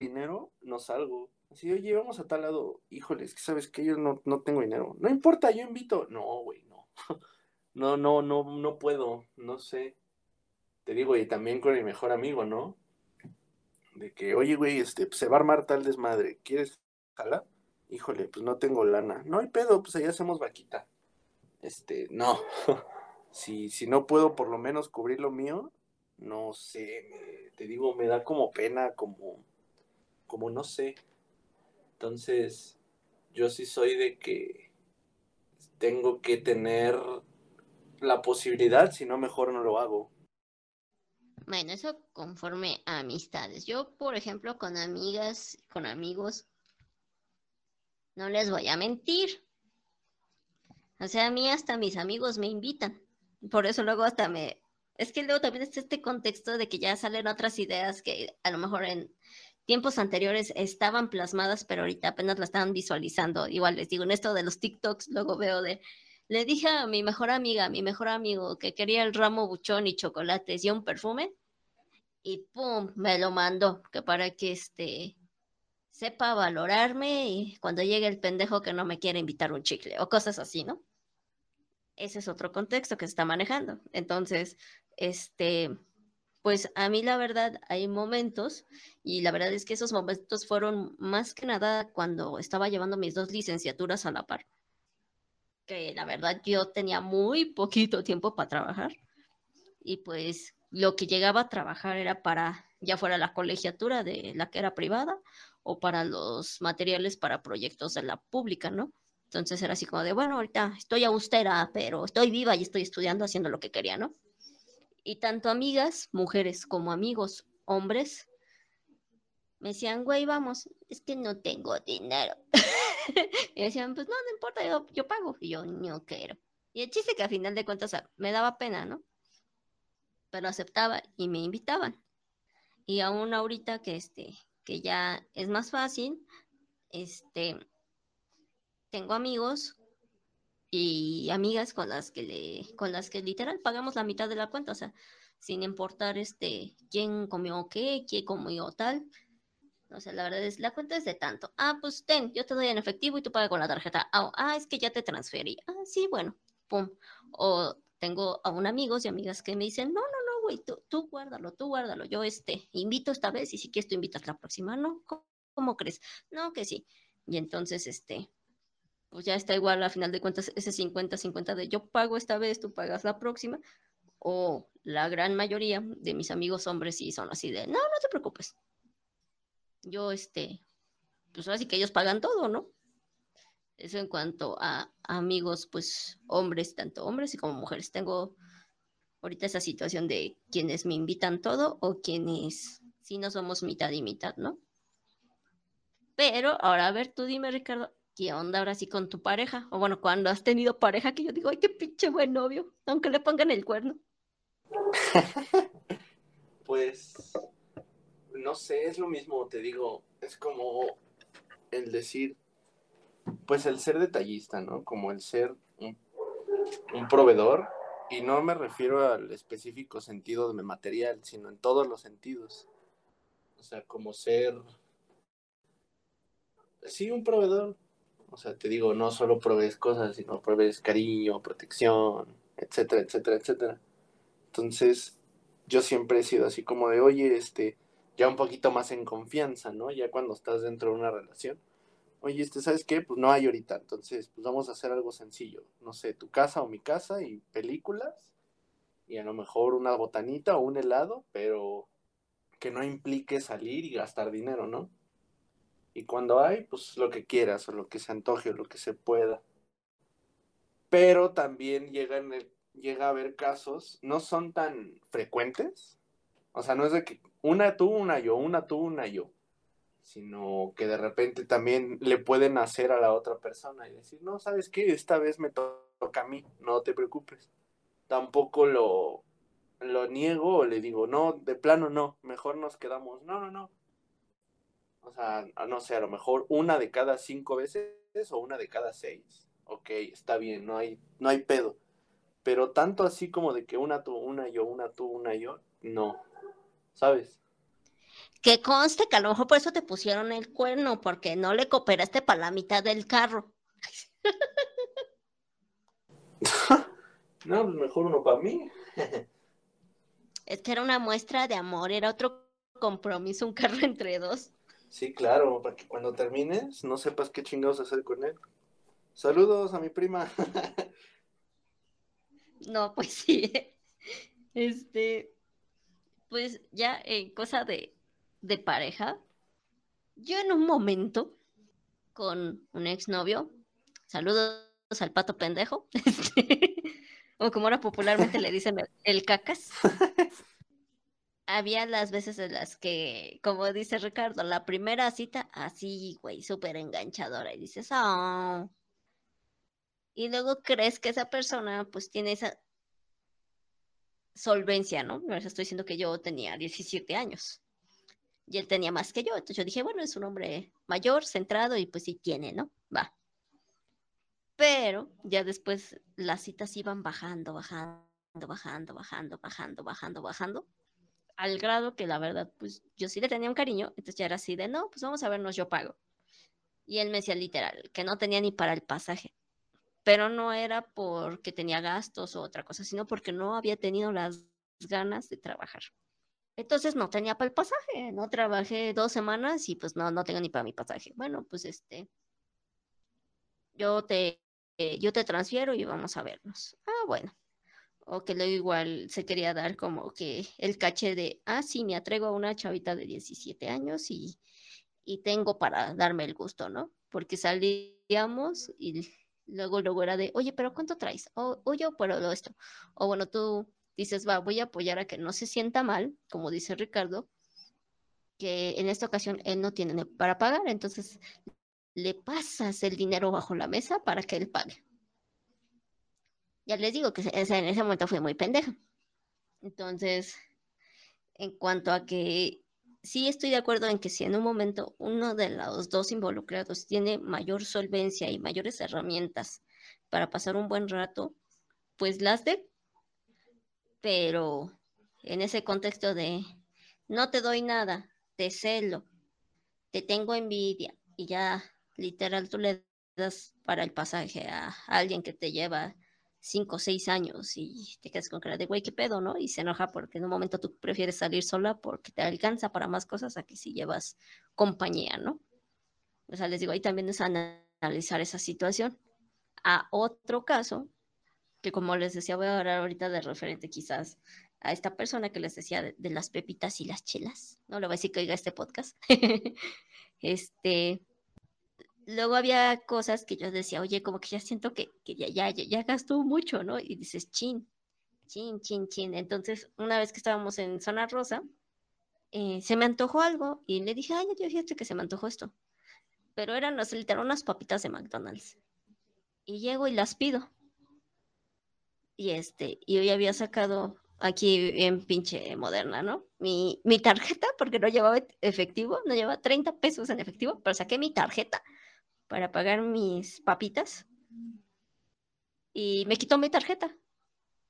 dinero, no salgo. Así, oye, vamos a tal lado. Híjole, es que sabes que yo no, no tengo dinero. No importa, yo invito. No, güey, no. No, no, no, no puedo, no sé. Te digo, y también con mi mejor amigo, ¿no? De que, oye, güey, este, pues, se va a armar tal desmadre. ¿Quieres jalar? Híjole, pues no tengo lana. No hay pedo, pues allá hacemos vaquita. Este, no. si, si no puedo por lo menos cubrir lo mío, no sé, me- te digo, me da como pena, como, como no sé. Entonces, yo sí soy de que tengo que tener la posibilidad, si no, mejor no lo hago. Bueno, eso conforme a amistades. Yo, por ejemplo, con amigas, con amigos, no les voy a mentir. O sea, a mí hasta mis amigos me invitan. Por eso luego hasta me... Es que luego también está este contexto de que ya salen otras ideas que a lo mejor en tiempos anteriores estaban plasmadas, pero ahorita apenas la están visualizando. Igual les digo, en esto de los TikToks, luego veo de... Le dije a mi mejor amiga, a mi mejor amigo, que quería el ramo buchón y chocolates y un perfume y pum, me lo mandó, que para que este sepa valorarme y cuando llegue el pendejo que no me quiere invitar un chicle o cosas así, ¿no? Ese es otro contexto que se está manejando. Entonces, este, pues a mí la verdad hay momentos y la verdad es que esos momentos fueron más que nada cuando estaba llevando mis dos licenciaturas a la par. Que la verdad yo tenía muy poquito tiempo para trabajar y pues lo que llegaba a trabajar era para, ya fuera la colegiatura de la que era privada o para los materiales para proyectos de la pública, ¿no? Entonces era así como de, bueno, ahorita estoy austera, pero estoy viva y estoy estudiando haciendo lo que quería, ¿no? Y tanto amigas, mujeres, como amigos, hombres, me decían, güey, vamos, es que no tengo dinero. y decían, pues no, no importa, yo, yo pago. Y yo, no quiero. Y el chiste que a final de cuentas me daba pena, ¿no? Pero aceptaba y me invitaban. Y aún ahorita que este, que ya es más fácil, este, tengo amigos y amigas con las que le, con las que literal pagamos la mitad de la cuenta, o sea, sin importar este quién comió qué, quién comió tal. O sea, la verdad es, la cuenta es de tanto. Ah, pues ten, yo te doy en efectivo y tú pagas con la tarjeta. Ah, ah, es que ya te transferí. Ah, sí, bueno, pum. O tengo aún amigos y amigas que me dicen, no, no, no, güey, tú, tú guárdalo, tú guárdalo. Yo este, invito esta vez y si quieres tú invitas la próxima, ¿no? ¿Cómo, cómo crees? No, que sí. Y entonces, este, pues ya está igual a final de cuentas ese 50-50 de yo pago esta vez, tú pagas la próxima. O la gran mayoría de mis amigos hombres sí son así de, no, no te preocupes. Yo, este, pues así que ellos pagan todo, ¿no? Eso en cuanto a amigos, pues hombres, tanto hombres y como mujeres. Tengo ahorita esa situación de quienes me invitan todo o quienes sí no somos mitad y mitad, ¿no? Pero ahora a ver, tú dime, Ricardo, ¿qué onda ahora sí con tu pareja? O bueno, cuando has tenido pareja que yo digo, ay, qué pinche buen novio, aunque le pongan el cuerno. Pues, no sé, es lo mismo, te digo, es como el decir, pues el ser detallista, ¿no? Como el ser un, un proveedor, y no me refiero al específico sentido de material, sino en todos los sentidos. O sea, como ser, sí, un proveedor. O sea, te digo, no solo provees cosas, sino provees cariño, protección, etcétera, etcétera, etcétera. Entonces, yo siempre he sido así como de, oye, este, ya un poquito más en confianza, ¿no? Ya cuando estás dentro de una relación. Oye, este, ¿sabes qué? Pues no hay ahorita, entonces, pues vamos a hacer algo sencillo. No sé, tu casa o mi casa y películas y a lo mejor una botanita o un helado, pero que no implique salir y gastar dinero, ¿no? Y cuando hay, pues lo que quieras, o lo que se antoje, o lo que se pueda. Pero también llega, llega a haber casos, no son tan frecuentes. O sea, no es de que una tú, una yo, una tú, una yo. Sino que de repente también le pueden hacer a la otra persona y decir, no, ¿sabes qué? Esta vez me toca a mí, no te preocupes. Tampoco lo, lo niego o le digo, no, de plano no, mejor nos quedamos. No, no, no. O sea, no sé, a lo mejor una de cada cinco veces o una de cada seis. Ok, está bien, no hay, no hay pedo. Pero tanto así como de que una tú, una yo, una tú, una yo, no. ¿Sabes? Que conste que a lo mejor por eso te pusieron el cuerno, porque no le cooperaste para la mitad del carro. no, pues mejor uno para mí. Es que era una muestra de amor, era otro compromiso, un carro entre dos. Sí, claro, para que cuando termines no sepas qué chingados hacer con él. Saludos a mi prima. no, pues sí. Este, pues ya en cosa de, de pareja, yo en un momento con un exnovio, saludos al pato pendejo, o como ahora popularmente le dicen el, cacas. Había las veces en las que, como dice Ricardo, la primera cita, así, güey, súper enganchadora, y dices, oh. Y luego crees que esa persona, pues, tiene esa solvencia, ¿no? Me estoy diciendo que yo tenía 17 años y él tenía más que yo. Entonces yo dije, bueno, es un hombre mayor, centrado y pues sí tiene, ¿no? Va. Pero ya después las citas iban bajando, bajando, bajando, bajando, bajando, bajando, bajando, al grado que la verdad, pues yo sí le tenía un cariño, entonces ya era así de, no, pues vamos a vernos, yo pago. Y él me decía literal, que no tenía ni para el pasaje, pero no era porque tenía gastos o otra cosa, sino porque no había tenido las ganas de trabajar. Entonces no tenía para el pasaje, no trabajé dos semanas y pues no, no tengo ni para mi pasaje. Bueno, pues este, yo te eh, yo te transfiero y vamos a vernos. Ah, bueno. O que luego igual se quería dar como que el caché de, ah, sí, me atrego a una chavita de 17 años y, y tengo para darme el gusto, ¿no? Porque salíamos y luego luego era de, oye, pero ¿cuánto traes? O, o yo puedo esto. O bueno, tú dices, va, voy a apoyar a que no se sienta mal, como dice Ricardo, que en esta ocasión él no tiene para pagar, entonces le pasas el dinero bajo la mesa para que él pague. Ya les digo que en ese momento fue muy pendeja. Entonces, en cuanto a que sí estoy de acuerdo en que si en un momento uno de los dos involucrados tiene mayor solvencia y mayores herramientas para pasar un buen rato, pues las de. Pero en ese contexto de no te doy nada, te celo, te tengo envidia y ya literal tú le das para el pasaje a, alguien que te lleva cinco o seis años y te quedas con cara de güey, qué pedo, ¿no? Y se enoja porque en un momento tú prefieres salir sola porque te alcanza para más cosas a que si llevas compañía, ¿no? O sea, les digo, ahí también es analizar esa situación. A otro caso, que como les decía, voy a hablar ahorita de referente quizás a esta persona que les decía de, de las pepitas y las chelas, no le voy a decir que oiga este podcast. este, luego había cosas que yo decía, oye, como que ya siento que, ya, ya, ya, gastó mucho, ¿no? Y dices, chin, chin, chin, chin. Entonces, una vez que estábamos en Zona Rosa, eh, se me antojó algo y le dije, ay, yo fíjate que se me antojó esto. Pero eran literal unas papitas de McDonald's. Y llego y las pido. Y este, y hoy había sacado aquí en pinche moderna, ¿no? Mi, mi tarjeta, porque no llevaba efectivo, no llevaba 30 pesos en efectivo, pero saqué mi tarjeta para pagar mis papitas y me quitó mi tarjeta.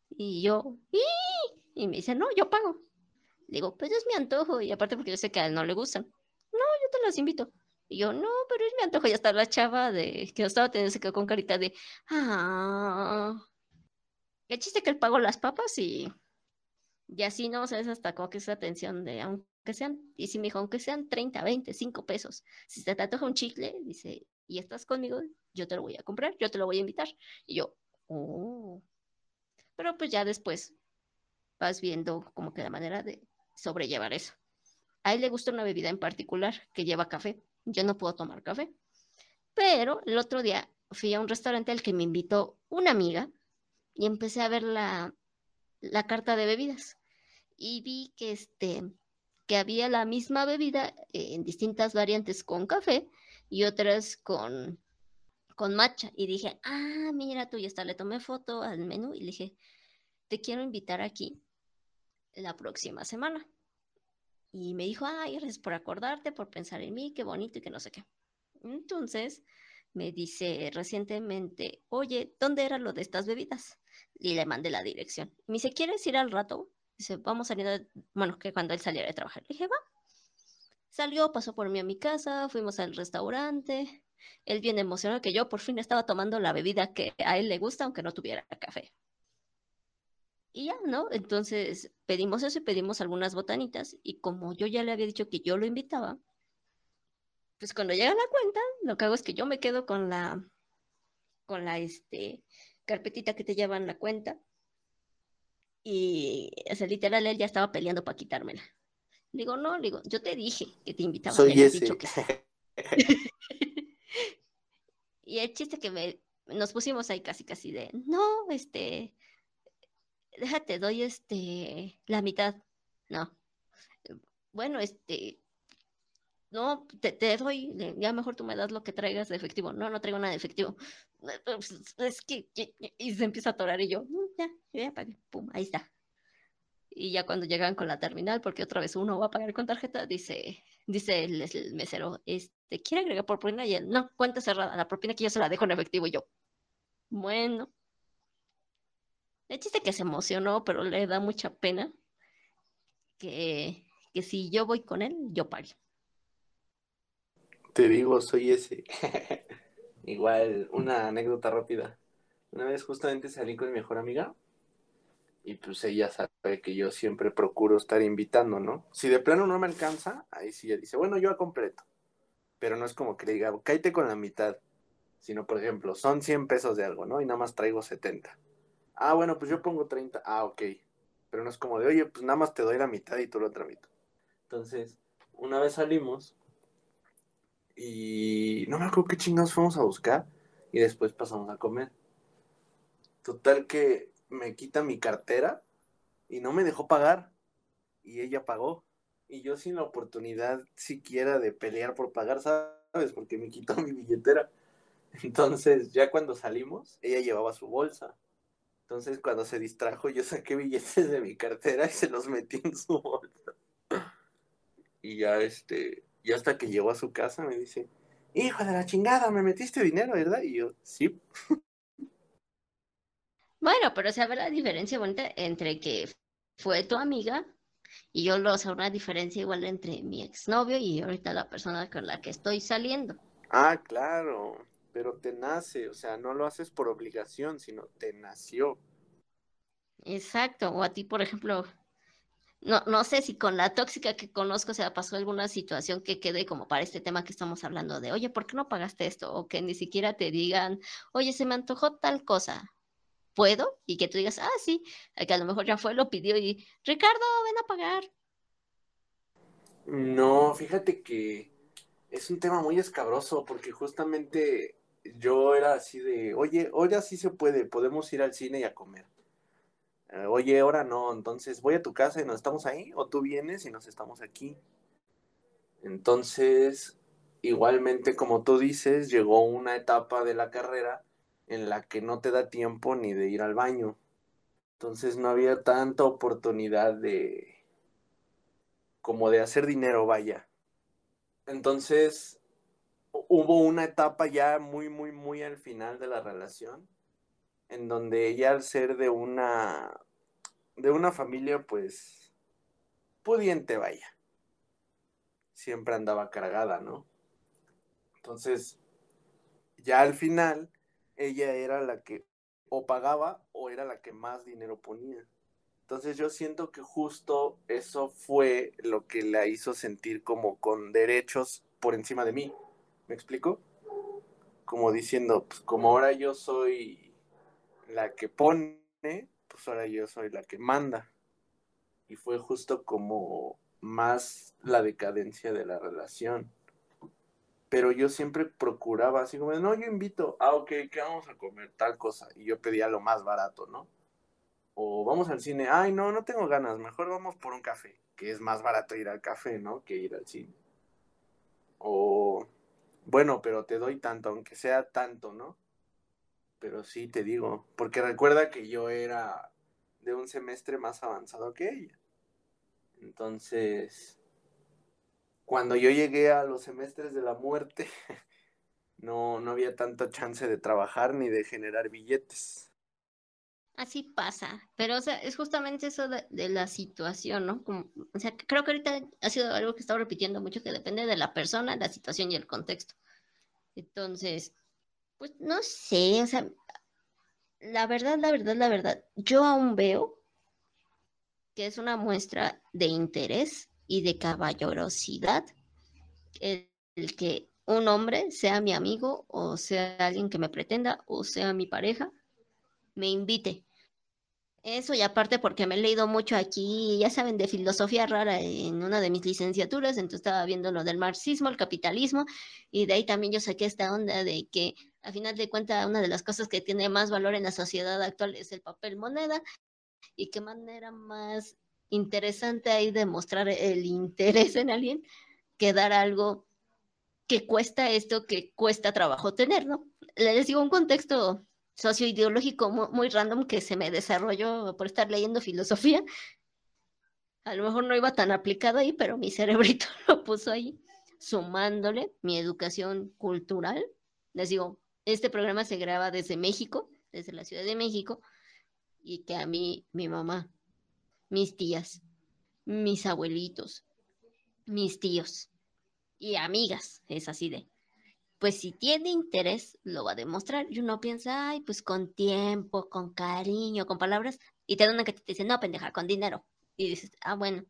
Y yo, y me dice, no, yo pago. Digo, pues es mi antojo. Y aparte porque yo sé que a él no le gustan. No, yo te las invito. Y yo, no, pero es mi antojo. Ya está la chava de que yo estaba teniendo se quedó con carita de, ah. El chiste que él pagó las papas y, y así, ¿no? O sea, es hasta como que esa atención de, aunque sean, y si me dijo, aunque sean 30, 20, 5 pesos. Si se te antoja un chicle, dice, y estás conmigo, yo te lo voy a comprar, yo te lo voy a invitar. Y yo, oh. Pero pues ya después vas viendo como que la manera de sobrellevar eso. A él le gusta una bebida en particular que lleva café. yo no puedo tomar café. Pero el otro día fui a un restaurante al que me invitó una amiga y empecé a ver la, la carta de bebidas y vi que este que había la misma bebida en distintas variantes con café y otras con con matcha y dije, "Ah, mira tú, ya está, le tomé foto al menú y le dije, "Te quiero invitar aquí la próxima semana." Y me dijo, "Ay, gracias por acordarte, por pensar en mí, qué bonito y que no sé qué." Entonces, me dice recientemente, oye, ¿dónde era lo de estas bebidas? Y le mandé la dirección. Me dice, ¿quieres ir al rato? Dice, vamos saliendo, bueno, que cuando él saliera de trabajar. Le dije, va. Salió, pasó por mí a mi casa, fuimos al restaurante. Él bien emocionado que yo por fin estaba tomando la bebida que a él le gusta, aunque no tuviera café. Y ya, ¿no? Entonces pedimos eso y pedimos algunas botanitas. Y como yo ya le había dicho que yo lo invitaba, pues cuando llega la cuenta, lo que hago es que yo me quedo con la, con la, este, carpetita que te llevan la cuenta. Y, o sea, literal, él ya estaba peleando para quitármela. Le digo, no, le digo, yo te dije que te invitaba. Soy ese. Dicho que y el chiste que me, nos pusimos ahí casi, casi de, no, este, déjate, doy este, la mitad. No. Bueno, este, no, te, te, doy, ya mejor tú me das lo que traigas de efectivo. No, no traigo nada de efectivo. Es que, y se empieza a atorar y yo, ya, ya pagué, pum, ahí está. Y ya cuando llegan con la terminal, porque otra vez uno va a pagar con tarjeta, dice, dice el, mesero, este, ¿quiere agregar por propina? Y él, no, cuenta cerrada, la propina que yo se la dejo en efectivo. Y yo, bueno. El chiste que se emocionó, pero le da mucha pena que, que si yo voy con él, yo pague. Te digo, soy ese. Igual, una anécdota rápida. Una vez justamente salí con mi mejor amiga y pues ella sabe que yo siempre procuro estar invitando, ¿no? Si de plano no me alcanza, ahí sí ella dice, bueno, yo a completo. Pero no es como que le diga, cállate con la mitad. Sino, por ejemplo, son 100 pesos de algo, ¿no? Y nada más traigo 70. Ah, bueno, pues yo pongo 30. Ah, ok. Pero no es como de, oye, pues nada más te doy la mitad y tú la otra mitad. Entonces, una vez salimos y no me acuerdo qué chingados fuimos a buscar y después pasamos a comer. Total que me quita mi cartera y no me dejó pagar y ella pagó y yo sin la oportunidad siquiera de pelear por pagar, ¿sabes? Porque me quitó mi billetera. Entonces, ya cuando salimos, ella llevaba su bolsa. Entonces, cuando se distrajo, yo saqué billetes de mi cartera y se los metí en su bolsa. Y ya este, y hasta que llegó a su casa me dice, hijo de la chingada, me metiste dinero, ¿verdad? Y yo, sí. Bueno, pero se ve la diferencia bonita entre que fue tu amiga y yo lo sé una diferencia igual entre mi exnovio y ahorita la persona con la que estoy saliendo. Ah, claro, pero te nace, o sea, no lo haces por obligación, sino te nació. Exacto, o a ti, por ejemplo, no, no sé si con la tóxica que conozco se pasó alguna situación que quede como para este tema que estamos hablando de, oye, ¿por qué no pagaste esto? O que ni siquiera te digan, oye, se me antojó tal cosa, ¿puedo? Y que tú digas, ah, sí, que a lo mejor ya fue, lo pidió y, Ricardo, ven a pagar. No, fíjate que es un tema muy escabroso porque justamente yo era así de, oye, ahora sí se puede, podemos ir al cine y a comer oye, ahora no, entonces voy a tu casa y nos estamos ahí, o tú vienes y nos estamos aquí. Entonces, igualmente como tú dices, llegó una etapa de la carrera en la que no te da tiempo ni de ir al baño. Entonces no había tanta oportunidad de como de hacer dinero, vaya. Entonces hubo una etapa ya muy, muy, muy al final de la relación en donde ella al ser de una de una familia pues pudiente vaya siempre andaba cargada no entonces ya al final ella era la que o pagaba o era la que más dinero ponía entonces yo siento que justo eso fue lo que la hizo sentir como con derechos por encima de mí me explico como diciendo pues como ahora yo soy la que pone, pues ahora yo soy la que manda. Y fue justo como más la decadencia de la relación. Pero yo siempre procuraba así como, no, yo invito, ah, ok, ¿qué vamos a comer? Tal cosa. Y yo pedía lo más barato, ¿no? O vamos al cine, ay, no, no tengo ganas, mejor vamos por un café, que es más barato ir al café, ¿no? Que ir al cine. O, bueno, pero te doy tanto, aunque sea tanto, ¿no? Pero sí te digo, porque recuerda que yo era de un semestre más avanzado que ella. Entonces, cuando yo llegué a los semestres de la muerte, no, no había tanta chance de trabajar ni de generar billetes. Así pasa, pero o sea, es justamente eso de, la situación, ¿no? Como, o sea, creo que ahorita ha sido algo que he estado repitiendo mucho, que depende de la persona, la situación y el contexto. Entonces, pues no sé, o sea, la verdad, la verdad, la verdad, yo aún veo que es una muestra de interés y de caballerosidad el, que un hombre sea mi amigo o sea alguien que me pretenda o sea mi pareja, me invite. Eso y aparte porque me he leído mucho aquí, ya saben, de filosofía rara en una de mis licenciaturas, entonces estaba viendo lo del marxismo, el capitalismo, y de ahí también yo saqué esta onda de que a final de cuentas una de las cosas que tiene más valor en la sociedad actual es el papel moneda, y qué manera más interesante ahí demostrar el interés en alguien que dar algo que cuesta esto, que cuesta trabajo tener, ¿no? Les digo un contexto socioideológico muy, muy random que se me desarrolló por estar leyendo filosofía. A lo mejor no iba tan aplicado ahí, pero mi cerebrito lo puso ahí, sumándole mi educación cultural. Les digo, este programa se graba desde México, desde la Ciudad de México, y que a mí, mi mamá, mis tías, mis abuelitos, mis tíos y amigas. Es así de, pues si tiene interés, lo va a demostrar. Y uno piensa, ay, pues con tiempo, con cariño, con palabras, y te dan una que te dice, no, pendeja, con dinero. Y dices, ah, bueno.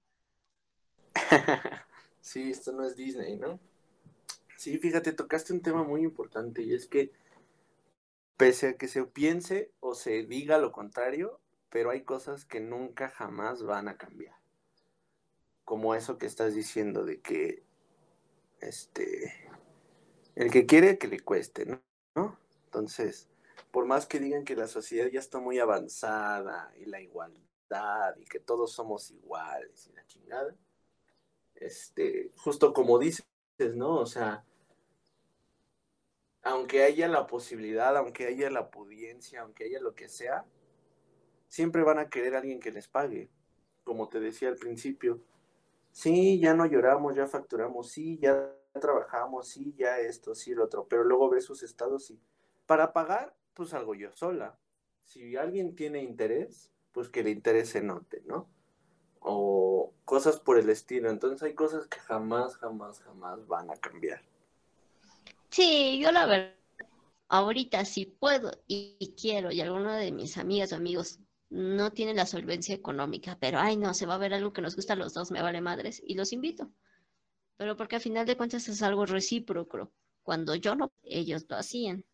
sí, esto no es Disney, ¿no? Sí, fíjate, tocaste un tema muy importante y es que pese a que se piense o se diga lo contrario, pero hay cosas que nunca jamás van a cambiar. Como eso que estás diciendo de que este el que quiere que le cueste, ¿no? Entonces, por más que digan que la sociedad ya está muy avanzada y la igualdad y que todos somos iguales y la chingada, este, justo como dices, ¿no? O sea, aunque haya la posibilidad, aunque haya la pudiencia, aunque haya lo que sea, siempre van a querer alguien que les pague. Como te decía al principio, sí, ya no lloramos, ya facturamos, sí, ya trabajamos, sí, ya esto, sí, lo otro, pero luego ves sus estados y para pagar, pues algo yo sola. Si alguien tiene interés, pues que le interese note, ¿no? O cosas por el estilo. Entonces hay cosas que jamás, jamás, jamás van a cambiar. Sí, yo la verdad, ahorita si puedo y quiero y alguno de mis amigas o amigos no tiene la solvencia económica, pero ay no, se va a ver algo que nos gusta a los dos, me vale madres, y los invito. Pero porque al final de cuentas es algo recíproco. Cuando yo no, ellos lo hacían.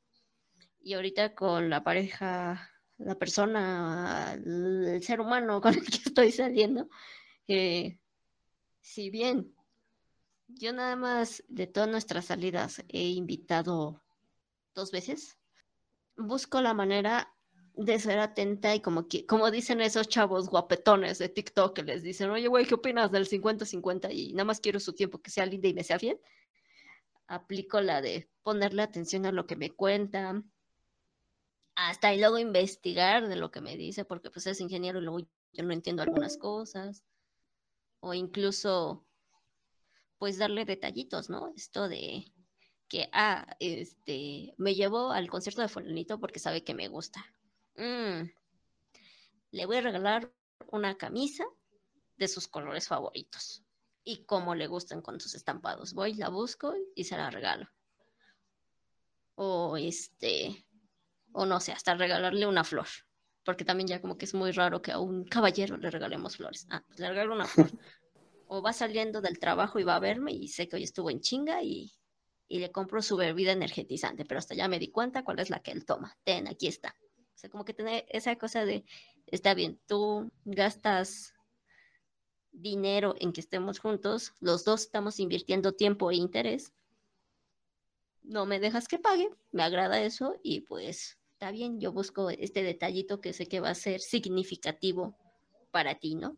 Y ahorita con la pareja, la persona, el ser humano con el que estoy saliendo, eh, si bien yo nada más de todas nuestras salidas he invitado dos veces, busco la manera de ser atenta y como que, como dicen esos chavos guapetones de TikTok que les dicen, oye, güey, ¿qué opinas del 50-50? Y nada más quiero su tiempo que sea linda y me sea fiel. Aplico la de ponerle atención a lo que me cuenta, hasta y luego investigar de lo que me dice, porque pues es ingeniero y luego yo no entiendo algunas cosas. O incluso, pues darle detallitos, ¿no? Esto de que, ah, este, me llevo al concierto de Fulanito porque sabe que me gusta Mm. le voy a regalar una camisa de sus colores favoritos y como le gustan con sus estampados. Voy, la busco y se la regalo. O este, o no sé, hasta regalarle una flor. Porque también ya como que es muy raro que a un caballero le regalemos flores. Ah, pues le regalo una flor. o va saliendo del trabajo y va a verme y sé que hoy estuvo en chinga y, y le compro su bebida energetizante, pero hasta ya me di cuenta cuál es la que él toma. Ten, aquí está sea, como que tener esa cosa de, está bien, tú gastas dinero en que estemos juntos, los dos estamos invirtiendo tiempo e interés, no me dejas que pague, me agrada eso y pues está bien, yo busco este detallito que sé que va a ser significativo para ti, ¿no?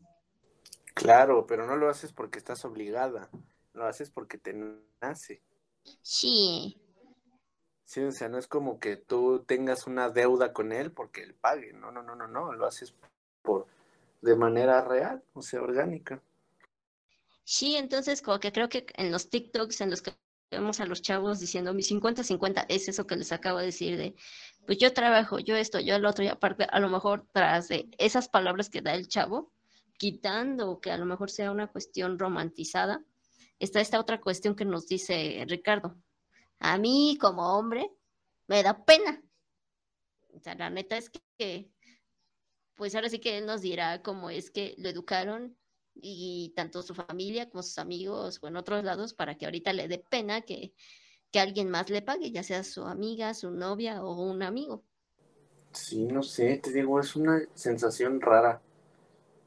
Claro, pero no lo haces porque estás obligada, lo haces porque te nace. Sí. Sí, o sea, no es como que tú tengas una deuda con él porque él pague, no, no, no, no, no, lo haces por de manera real, o sea, orgánica. Sí, entonces como que creo que en los TikToks en los que vemos a los chavos diciendo mi 50-50 es eso que les acabo de decir de, pues yo trabajo, yo esto, yo el otro, y aparte a lo mejor tras de esas palabras que da el chavo, quitando que a lo mejor sea una cuestión romantizada, está esta otra cuestión que nos dice Ricardo. A mí como hombre me da pena. O sea, la neta es que, pues ahora sí que él nos dirá cómo es que lo educaron y tanto su familia como sus amigos o en otros lados para que ahorita le dé pena que, que alguien más le pague, ya sea su amiga, su novia o un amigo. Sí, no sé, te digo, es una sensación rara.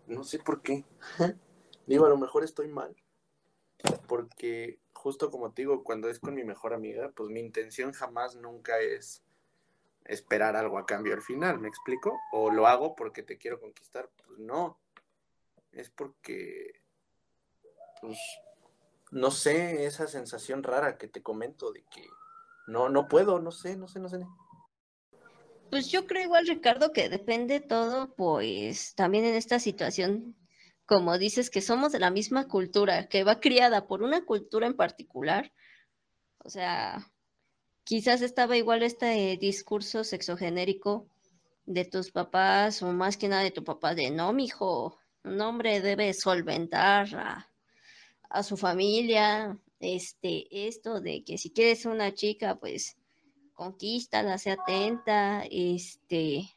No sé por qué. digo, a lo mejor estoy mal. Porque justo como te digo, cuando es con mi mejor amiga, pues mi intención jamás nunca es esperar algo a cambio al final, ¿me explico? O lo hago porque te quiero conquistar, pues no. Es porque, pues, no sé, esa sensación rara que te comento de que no, no puedo, no sé, no sé, no sé. Pues yo creo igual, Ricardo, que depende todo, pues también en esta situación, como dices, que somos de la misma cultura, que va criada por una cultura en particular. O sea, quizás estaba igual este discurso sexogenérico de tus papás, o más que nada de tu papá, de no, mijo, un hombre debe solventar a, a su familia, este, esto de que si quieres una chica, pues conquístala, sea atenta, este,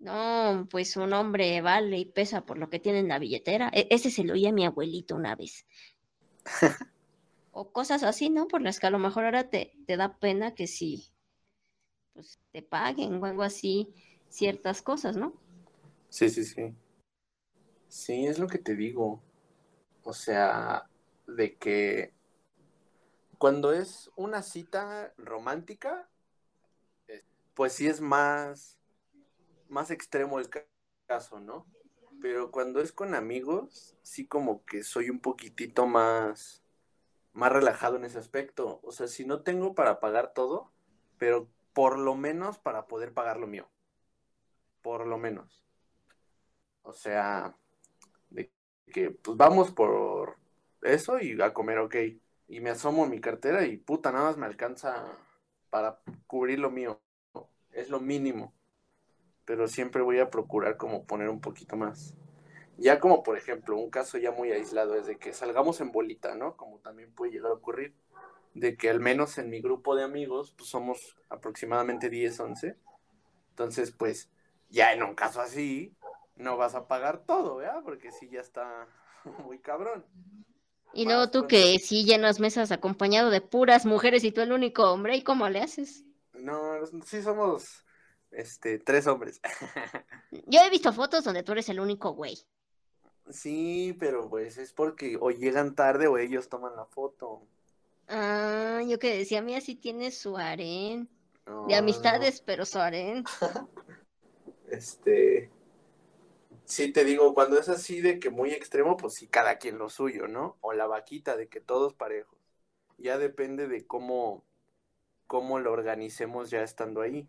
no, pues un hombre vale y pesa por lo que tiene en la billetera. E ese se lo oía a mi abuelito una vez. o cosas así, ¿no? Por las que a lo mejor ahora te, te da pena que si pues, te paguen o algo así, ciertas cosas, ¿no? Sí, sí, sí. Sí, es lo que te digo. O sea, de que cuando es una cita romántica, eh, pues sí es más, más extremo el caso, ¿no? Pero cuando es con amigos, sí como que soy un poquitito más, más relajado en ese aspecto. O sea, si no tengo para pagar todo, pero por lo menos para poder pagar lo mío. Por lo menos. O sea, de que pues vamos por eso y a comer, ok y me asomo en mi cartera y puta, nada más me alcanza para cubrir lo mío. Es lo mínimo. Pero siempre voy a procurar como poner un poquito más. Ya como por ejemplo, un caso ya muy aislado es de que salgamos en bolita, ¿no? Como también puede llegar a ocurrir. De que al menos en mi grupo de amigos, pues somos aproximadamente 10, 11. Entonces, pues, ya en un caso así, no vas a pagar todo, ¿verdad? Porque sí ya está muy cabrón. Y luego tú que sí llenas mesas acompañado de puras mujeres y tú el único hombre, ¿y cómo le haces? No, sí somos este tres hombres. Yo he visto fotos donde tú eres el único güey. Sí, pero pues es porque o llegan tarde o ellos toman la foto. Ah, yo que decía, mira, sí tiene su harén. de amistades, pero su harén. este, sí te digo, cuando es así de que muy extremo, pues sí, cada quien lo suyo, ¿no? O la vaquita de que todos parejos. Ya depende de cómo, cómo lo organicemos ya estando ahí.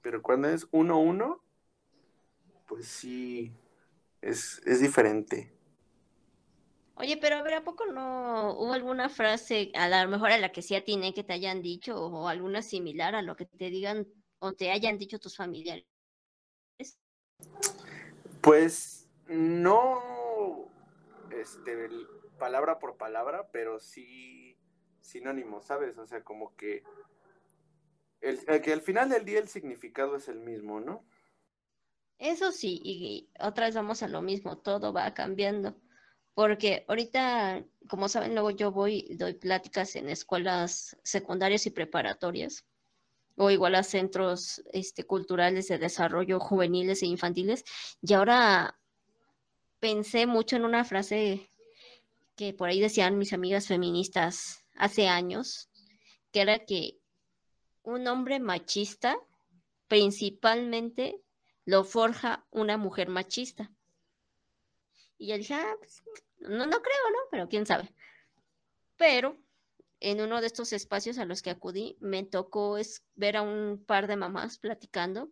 Pero cuando es uno a uno, pues sí, es, es diferente. Oye, pero a ver, ¿a poco no hubo alguna frase, a lo mejor a la que sí atiné que te hayan dicho, o alguna similar a lo que te digan o te hayan dicho tus familiares? Pues no este, palabra por palabra, pero sí sinónimo, ¿sabes? O sea, como que, el, que al final del día el significado es el mismo, ¿no? Eso sí, y otra vez vamos a lo mismo, todo va cambiando. Porque ahorita, como saben, luego yo voy, doy pláticas en escuelas secundarias y preparatorias o igual a centros este, culturales de desarrollo juveniles e infantiles. Y ahora pensé mucho en una frase que por ahí decían mis amigas feministas hace años, que era que un hombre machista principalmente lo forja una mujer machista. Y yo dije, ah, pues, no, no creo, ¿no? Pero quién sabe. Pero en uno de estos espacios a los que acudí, me tocó es ver a un par de mamás platicando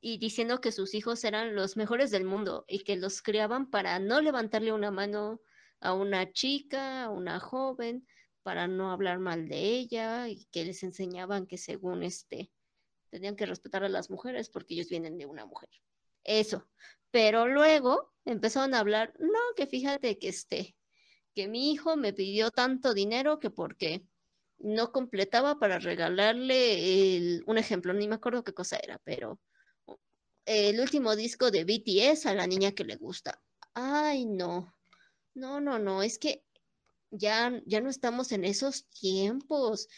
y diciendo que sus hijos eran los mejores del mundo y que los criaban para no levantarle una mano a una chica, a una joven, para no hablar mal de ella y que les enseñaban que según este tenían que respetar a las mujeres porque ellos vienen de una mujer. Eso. Pero luego empezaron a hablar, no, que fíjate que este, que mi hijo me pidió tanto dinero que porque no completaba para regalarle un ejemplo, ni me acuerdo qué cosa era, pero el último disco de BTS a la niña que le gusta. Ay, no. No, no, no, es que ya, ya no estamos en esos tiempos.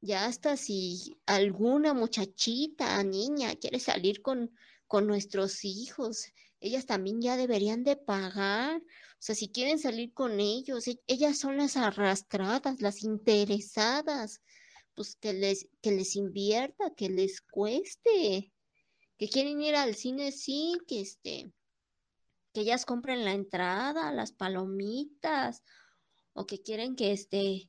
Ya hasta si alguna muchachita, niña, quiere salir con, con nuestros hijos, ellas también ya deberían de pagar. O sea, si quieren salir con ellos, e, ellas son las arrastradas, las interesadas. Pues que les, que les invierta, que les cueste. Que quieren ir al cine, sí, que este, que ellas compren la entrada, las palomitas, o que quieren que este,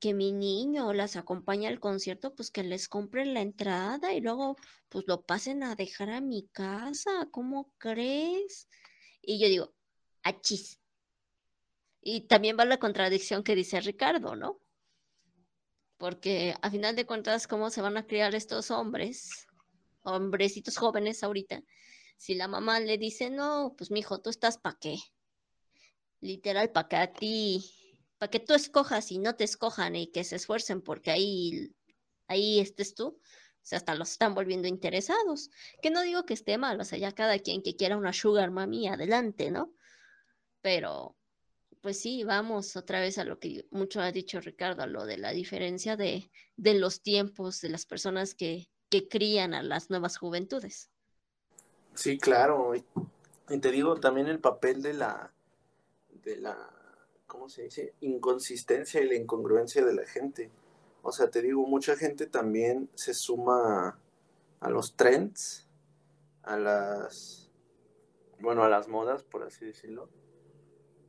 que mi niño las acompañe al concierto, pues que les compren la entrada y luego pues lo pasen a dejar a mi casa, ¿cómo crees? Y yo digo, achis. Y también va la contradicción que dice Ricardo, ¿no? Porque a final de cuentas, ¿cómo se van a criar estos hombres, hombrecitos jóvenes ahorita? Si la mamá le dice, no, pues mi hijo, tú estás para qué? Literal, para que a ti para que tú escojas y no te escojan y que se esfuercen porque ahí, ahí estés tú, o sea, hasta los están volviendo interesados. Que no digo que esté mal, o sea, ya cada quien que quiera una sugar mami, adelante, ¿no? Pero, pues sí, vamos otra vez a lo que mucho ha dicho Ricardo, a lo de la diferencia de, de los tiempos de las personas que, que crían a las nuevas juventudes. Sí, claro. Y te digo también el papel de la, de la ¿cómo se dice? Inconsistencia y la incongruencia de la gente. O sea, te digo, mucha gente también se suma a los trends, a las, bueno, a las modas, por así decirlo,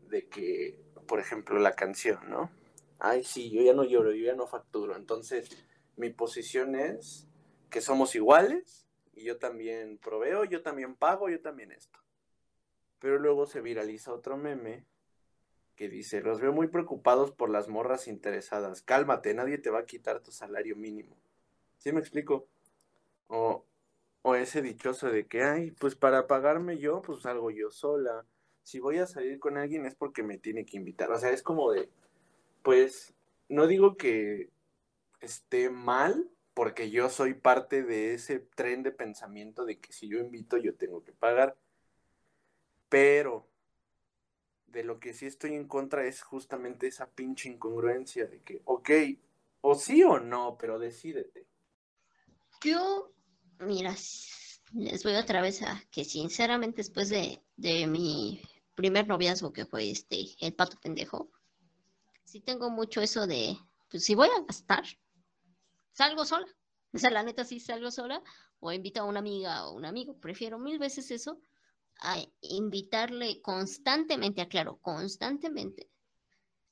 de que, por ejemplo, la canción, ¿no? Ay, sí, yo ya no lloro, yo ya no facturo. Entonces, mi posición es que somos iguales y yo también proveo, yo también pago, yo también esto. Pero luego se viraliza otro meme que dice, los veo muy preocupados por las morras interesadas. Cálmate, nadie te va a quitar tu salario mínimo. ¿Sí me explico? O, o ese dichoso de que, ay, pues para pagarme yo, pues salgo yo sola. Si voy a salir con alguien es porque me tiene que invitar. O sea, es como de, pues, no digo que esté mal, porque yo soy parte de ese tren de pensamiento de que si yo invito yo tengo que pagar. Pero de lo que sí estoy en contra es justamente esa pinche incongruencia de que, ok, o sí o no, pero decídete. Yo, mira, les voy otra vez a que sinceramente después de, de mi primer noviazgo que fue este, el pato pendejo, sí tengo mucho eso de, pues si voy a gastar, salgo sola. O sea, la neta sí salgo sola o invito a una amiga o un amigo. Prefiero mil veces eso a invitarle constantemente, aclaro, constantemente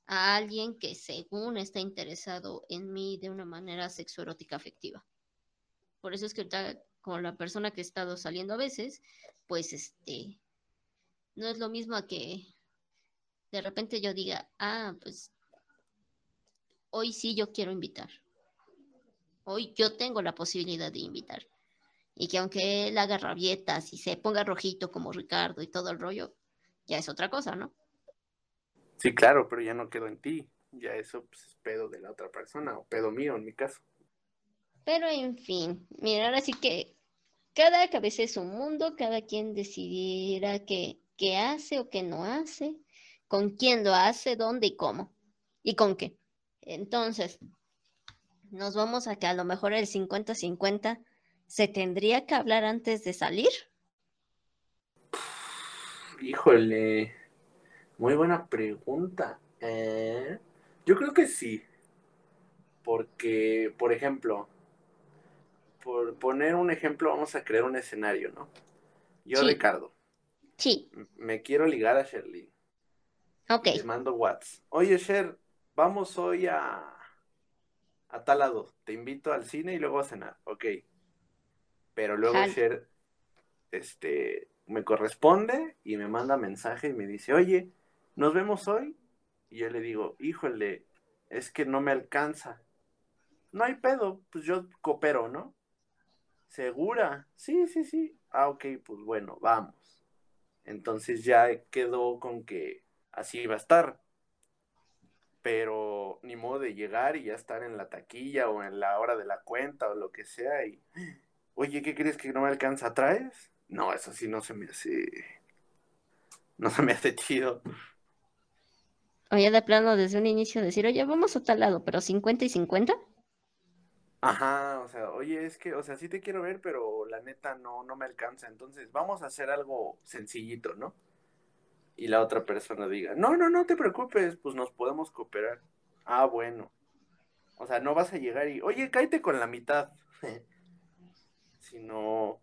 a alguien que según está interesado en mí de una manera sexoerótica afectiva. Por eso es que con la persona que he estado saliendo a veces, pues este, no es lo mismo a que de repente yo diga, ah, pues hoy sí yo quiero invitar. Hoy yo tengo la posibilidad de invitar y que aunque él haga rabietas y se ponga rojito como Ricardo y todo el rollo, ya es otra cosa, ¿no? Sí, claro, pero ya no quedó en ti, ya eso pues, es pedo de la otra persona o pedo mío en mi caso. Pero en fin, mira, ahora sí que cada cabeza es un mundo, cada quien decidirá qué, qué hace o qué no hace, con quién lo hace, dónde y cómo, y con qué. Entonces, nos vamos a que a lo mejor el 50-50 ¿Se tendría que hablar antes de salir? Híjole, muy buena pregunta. Eh, yo creo que sí, Porque, por ejemplo, por poner un ejemplo, vamos a crear un escenario, ¿no? Yo, Sí. Ricardo, Sí, me quiero ligar a Sherly. ok. Le mando Whats. Oye, Sher, vamos hoy a, a tal lado. Te invito al cine y luego a cenar. Ok. Pero luego Jalo. Sher este, me corresponde y me manda mensaje y me dice, oye, ¿nos vemos hoy? Y yo le digo, híjole, es que no me alcanza. No hay pedo, pues yo coopero, ¿no? ¿Segura? Sí, sí, sí. Ah, ok, pues bueno, vamos. Entonces ya quedó con que así iba a estar. Pero ni modo de llegar y ya estar en la taquilla o en la hora de la cuenta o lo que sea y, oye, ¿qué crees que no me alcanza? ¿Traes? No, eso sí no se me hace, no se me hace chido. Oye, de plano, desde un inicio decir, oye, vamos a tal lado, pero 50 y 50. Ajá, o sea, oye, es que, o sea, sí te quiero ver, pero la neta no, no me alcanza. Entonces, vamos a hacer algo sencillito, ¿no? Y la otra persona diga, no, no, no te preocupes, pues nos podemos cooperar. Ah, bueno. O sea, no vas a llegar y, oye, cállate con la mitad. Sino,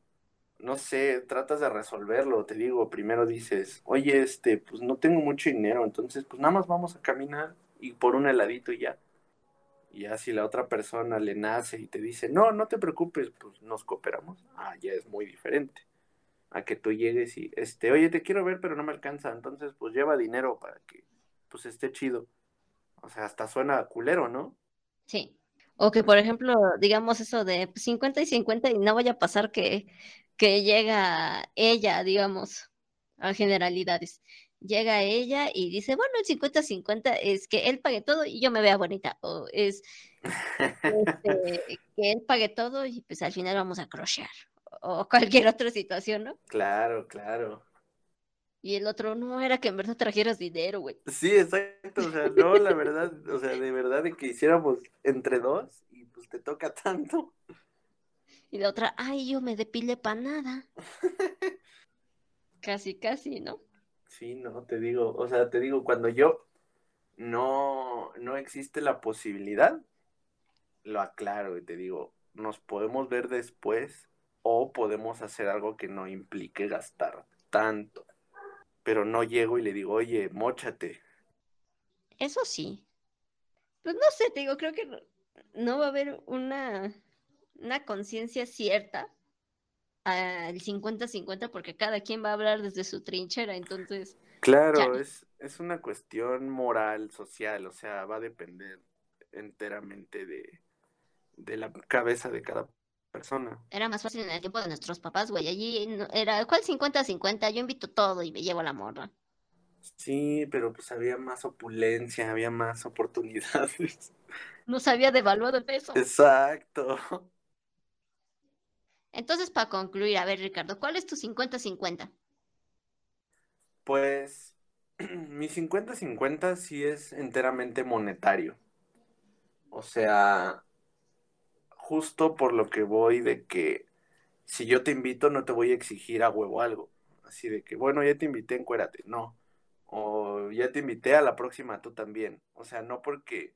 no sé, tratas de resolverlo. Te digo, primero dices, oye, este, pues no tengo mucho dinero, entonces, pues nada más vamos a caminar y por un heladito y ya. Y ya si la otra persona le nace y te dice, no, no te preocupes, pues nos cooperamos. Ah, ya es muy diferente. A que tú llegues y, este, oye, te quiero ver, pero no me alcanza. Entonces, pues lleva dinero para que, pues esté chido. O sea, hasta suena culero, ¿no? Sí. O que, por ejemplo, digamos eso de pues, 50 y 50 y no vaya a pasar que, que llega ella, digamos, a generalidades. Llega ella y dice, bueno, el 50-50 es que él pague todo y yo me vea bonita. O es este, que él pague todo y pues al final vamos a crochear. O cualquier otra situación, ¿no? Claro, claro. Y el otro, no, era que en verdad trajeras dinero, güey. Sí, exacto. O sea, no, la verdad, o sea, de verdad de que hiciéramos entre dos y pues te toca tanto. Y la otra, ay, yo me depilé para nada. Casi, casi, ¿no? Sí, no, te digo, o sea, te digo, cuando yo no, no existe la posibilidad, lo aclaro y te digo, nos podemos ver después o podemos hacer algo que no implique gastar tanto. Pero no llego y le digo, oye, móchate. Eso sí. Pues no sé, te digo, creo que no, no va a haber una, una conciencia cierta al 50-50 porque cada quien va a hablar desde su trinchera, entonces, Claro, Ya. es, es una cuestión moral, social, o sea, va a depender enteramente de, de la cabeza de cada persona. era más fácil en el tiempo de nuestros papás, güey. Allí no- era, ¿cuál 50-50? Yo invito todo y me llevo la morra. Sí, pero pues había más opulencia, había más oportunidades. No sabía devaluado el peso. Exacto. Entonces, para concluir, a ver, Ricardo, ¿cuál es tu 50-50? Pues mi 50-50 sí es enteramente monetario. O sea, justo por lo que voy de que si yo te invito no te voy a exigir a huevo algo. Así de que, bueno, ya te invité, encuérate. No. O ya te invité a la próxima tú también. O sea, no porque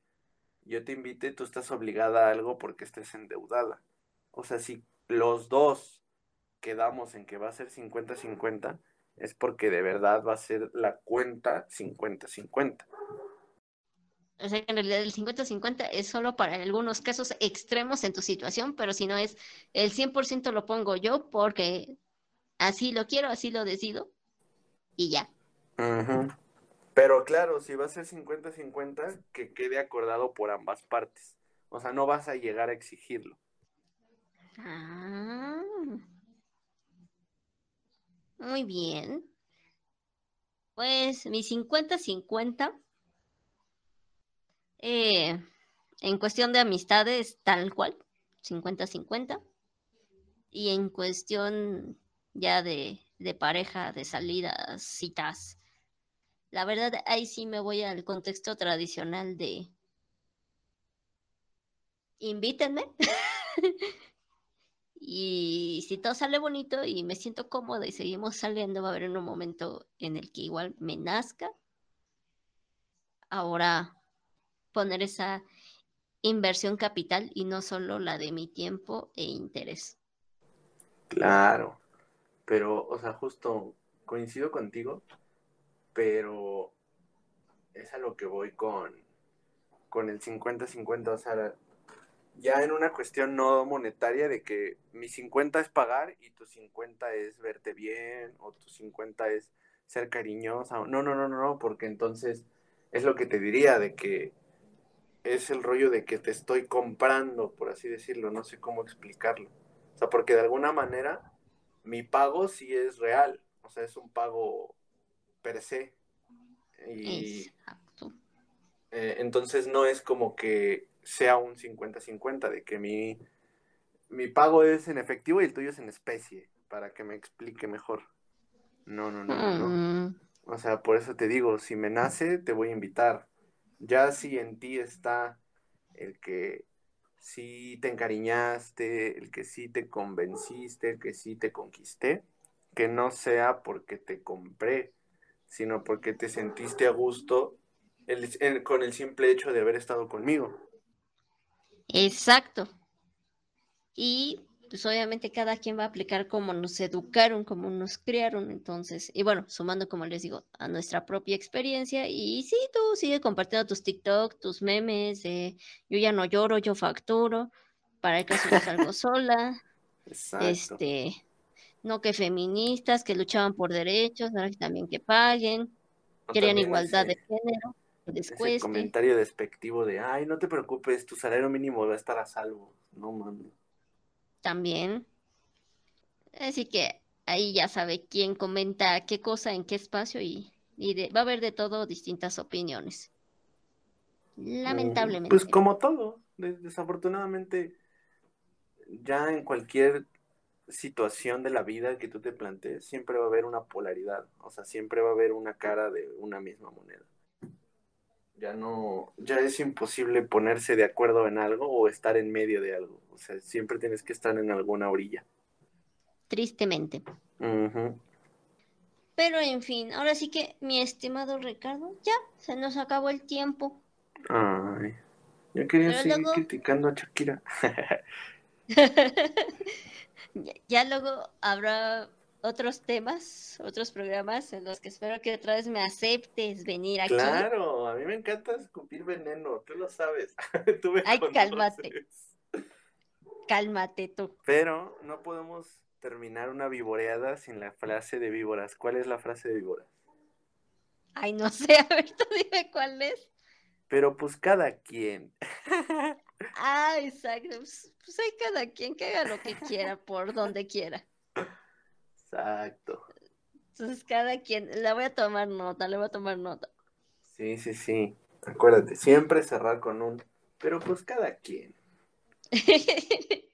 yo te invite tú estás obligada a algo porque estés endeudada. O sea, si los dos quedamos en que va a ser 50-50, es porque de verdad va a ser la cuenta 50-50. O sea, que en realidad el 50-50 es solo para algunos casos extremos en tu situación, pero si no es el 100% lo pongo yo porque así lo quiero, así lo decido y ya. Pero claro, si va a ser 50-50, que quede acordado por ambas partes. O sea, no vas a llegar a exigirlo. Ah. Muy bien. Pues mi 50-50 eh, en cuestión de amistades, tal cual, 50-50. Y en cuestión ya de, de pareja, de salidas, citas, la verdad ahí sí me voy al contexto tradicional de invítenme. Y si todo sale bonito y me siento cómoda y seguimos saliendo, va a haber un momento en el que igual me nazca. Ahora poner esa inversión capital y no solo la de mi tiempo e interés. Claro, pero, o sea, justo coincido contigo, pero es a lo que voy con, con el 50-50, o sea, ya en una cuestión no monetaria de que mi 50 es pagar y tu 50 es verte bien o tu 50 es ser cariñosa. No, no, no, no, no, porque entonces es lo que te diría de que es el rollo de que te estoy comprando, por así decirlo, no sé cómo explicarlo. O sea, porque de alguna manera mi pago sí es real, o sea, es un pago per se. Y eh, entonces no es como que sea un 50-50, de que mi, mi pago es en efectivo y el tuyo es en especie, para que me explique mejor. No, no, no, no. Mm. O sea, por eso te digo, si me nace, te voy a invitar. Ya si en ti está el que sí te encariñaste, el que sí te convenciste, el que sí te conquisté, que no sea porque te compré, sino porque te sentiste a gusto con el simple hecho de haber estado conmigo. Exacto. Y pues obviamente cada quien va a aplicar como nos educaron, como nos criaron, entonces, y bueno, sumando como les digo, a nuestra propia experiencia, y sí, tú sigue compartiendo tus TikTok, tus memes, de yo ya no lloro, yo facturo, para el caso de salgo sola, este, no que feministas, que luchaban por derechos, ahora también que paguen, querían igualdad de género. Ese comentario despectivo de, ay, no te preocupes, tu salario mínimo va a estar a salvo. No mames también. Así que ahí ya sabe quién comenta qué cosa en qué espacio y, va a haber de todo distintas opiniones. Lamentablemente. Pues como todo, desafortunadamente, ya en cualquier situación de la vida que tú te plantees, siempre va a haber una polaridad, o sea, siempre va a haber una cara de una misma moneda ya no, ya es imposible ponerse de acuerdo en algo o estar en medio de algo. O sea, siempre tienes que estar en alguna orilla. Tristemente. Pero en fin, ahora sí que, mi estimado Ricardo, ya se nos acabó el tiempo. Ay, ya quería seguir criticando a Shakira. ya luego habrá otros temas, otros programas en los que espero que otra vez me aceptes venir aquí. Claro, a mí me encanta escupir veneno, tú lo sabes. Ay, cálmate. Cálmate tú. Pero no podemos terminar una vivoreada sin la frase de víboras. ¿Cuál es la frase de víboras? Ay, no sé, a ver, tú dime cuál es. Pero pues cada quien. ah, exacto. Pues, pues hay cada quien que haga lo que quiera, por donde quiera. Exacto. Entonces cada quien, le voy a tomar nota, le voy a tomar nota. Sí, sí, sí. Acuérdate, siempre cerrar con un, pero pues cada quien.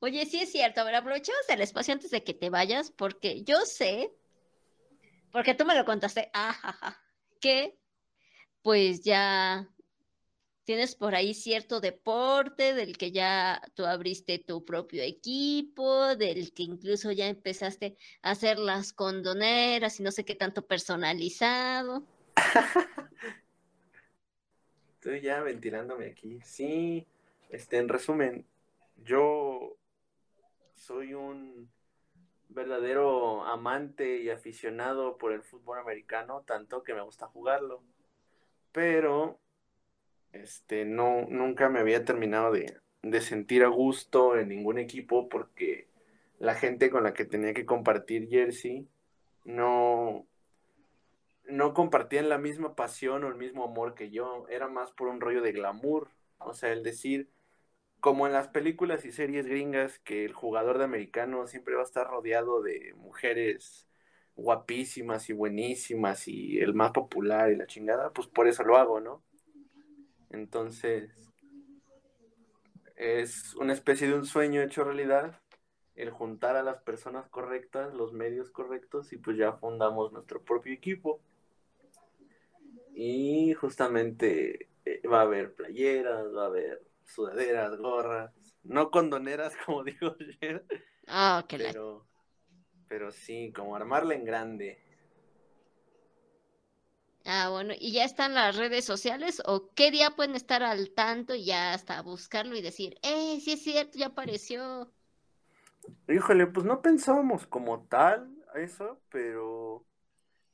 Oye, sí es cierto. A ver, aprovechemos el espacio antes de que te vayas, porque yo sé, porque tú me lo contaste, ajaja, que pues ya tienes por ahí cierto deporte del que ya tú abriste tu propio equipo, del que incluso ya empezaste a hacer las condoneras y no sé qué tanto personalizado. Estoy ya ventilándome aquí. Sí, este, en resumen, yo soy un verdadero amante y aficionado por el fútbol americano, tanto que me gusta jugarlo. Pero este, no, nunca me había terminado de, sentir a gusto en ningún equipo porque la gente con la que tenía que compartir jersey no, no compartían la misma pasión o el mismo amor que yo. Era más por un rollo de glamour. O sea, el decir, como en las películas y series gringas, que el jugador de americano siempre va a estar rodeado de mujeres guapísimas y buenísimas y el más popular y la chingada, pues por eso lo hago, ¿no? Entonces, es una especie de un sueño hecho realidad, el juntar a las personas correctas, los medios correctos, y pues ya fundamos nuestro propio equipo. Y justamente eh, va a haber playeras, va a haber sudaderas, gorras, no condoneras, como dijo ayer. Ah, pero, pero sí, como armarla en grande. Ah, bueno, ¿y ya están las redes sociales? ¿O qué día pueden estar al tanto y ya hasta buscarlo y decir, eh, sí es cierto, ya apareció? Híjole, pues no pensábamos como tal eso, pero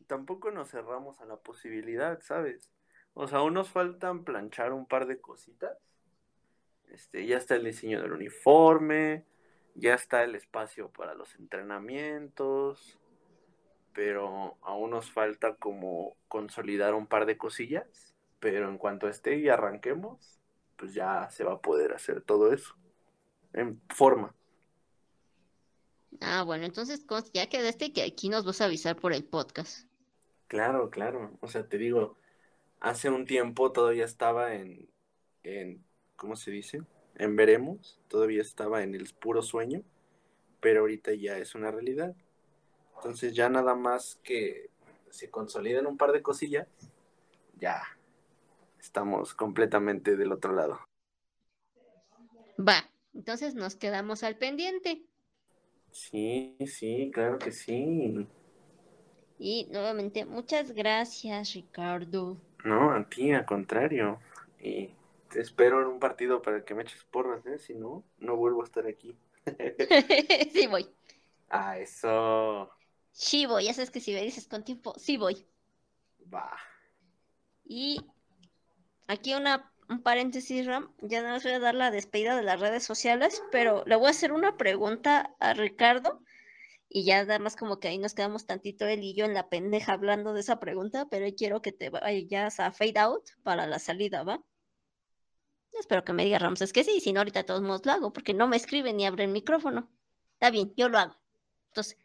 tampoco nos cerramos a la posibilidad, ¿sabes? O sea, aún nos faltan planchar un par de cositas. Este, ya está el diseño del uniforme, ya está el espacio para los entrenamientos, pero aún nos falta como consolidar un par de cosillas, pero en cuanto esté y arranquemos, pues ya se va a poder hacer todo eso en forma. Ah, bueno, entonces ya quedaste que aquí nos vas a avisar por el podcast. Claro, claro. O sea, te digo, hace un tiempo todavía estaba en, en, ¿cómo se dice? En veremos, todavía estaba en el puro sueño, pero ahorita ya es una realidad. Entonces ya nada más que se consoliden un par de cosillas, ya estamos completamente del otro lado. Va, entonces nos quedamos al pendiente. Sí, sí, claro que sí. Y nuevamente, muchas gracias, Ricardo. No, a ti, al contrario. Y te espero en un partido para que me eches porras, ¿eh? Si no, no vuelvo a estar aquí. sí voy. Ah, eso. Sí voy, ya sabes que si me dices con tiempo, sí voy. Va. Y aquí una, un paréntesis, Ram. Ya no les voy a dar la despedida de las redes sociales, pero le voy a hacer una pregunta a Ricardo. Y ya nada más como que ahí nos quedamos tantito él y yo en la pendeja hablando de esa pregunta, pero quiero que te vayas a fade out para la salida, ¿va? Espero que me diga Rams, que sí, si no ahorita todos modos lo hago, porque no me escribe ni abre el micrófono. Está bien, yo lo hago. Entonces,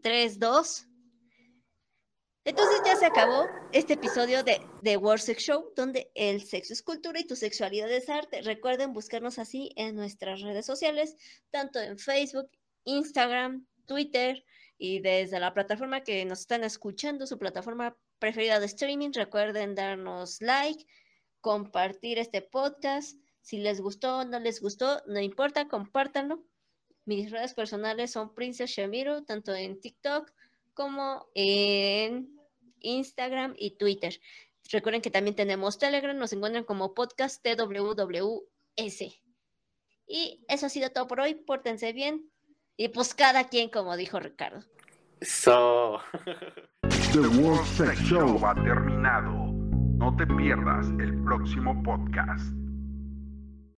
3, 2. Entonces ya se acabó este episodio de The World Sex Show, donde el sexo es cultura y tu sexualidad es arte. Recuerden buscarnos así en nuestras redes sociales, tanto en Facebook, Instagram, Twitter y desde la plataforma que nos están escuchando, su plataforma preferida de streaming. Recuerden darnos like, compartir este podcast. Si les gustó o no les gustó, no importa, compártanlo. Mis redes personales son Princess Shamiro, tanto en TikTok como en Instagram y Twitter. Recuerden que también tenemos Telegram, nos encuentran como podcast TWWS. Y eso ha sido todo por hoy, pórtense bien. Y pues cada quien, como dijo Ricardo. So. The World Sex Show ha terminado. No te pierdas el próximo podcast.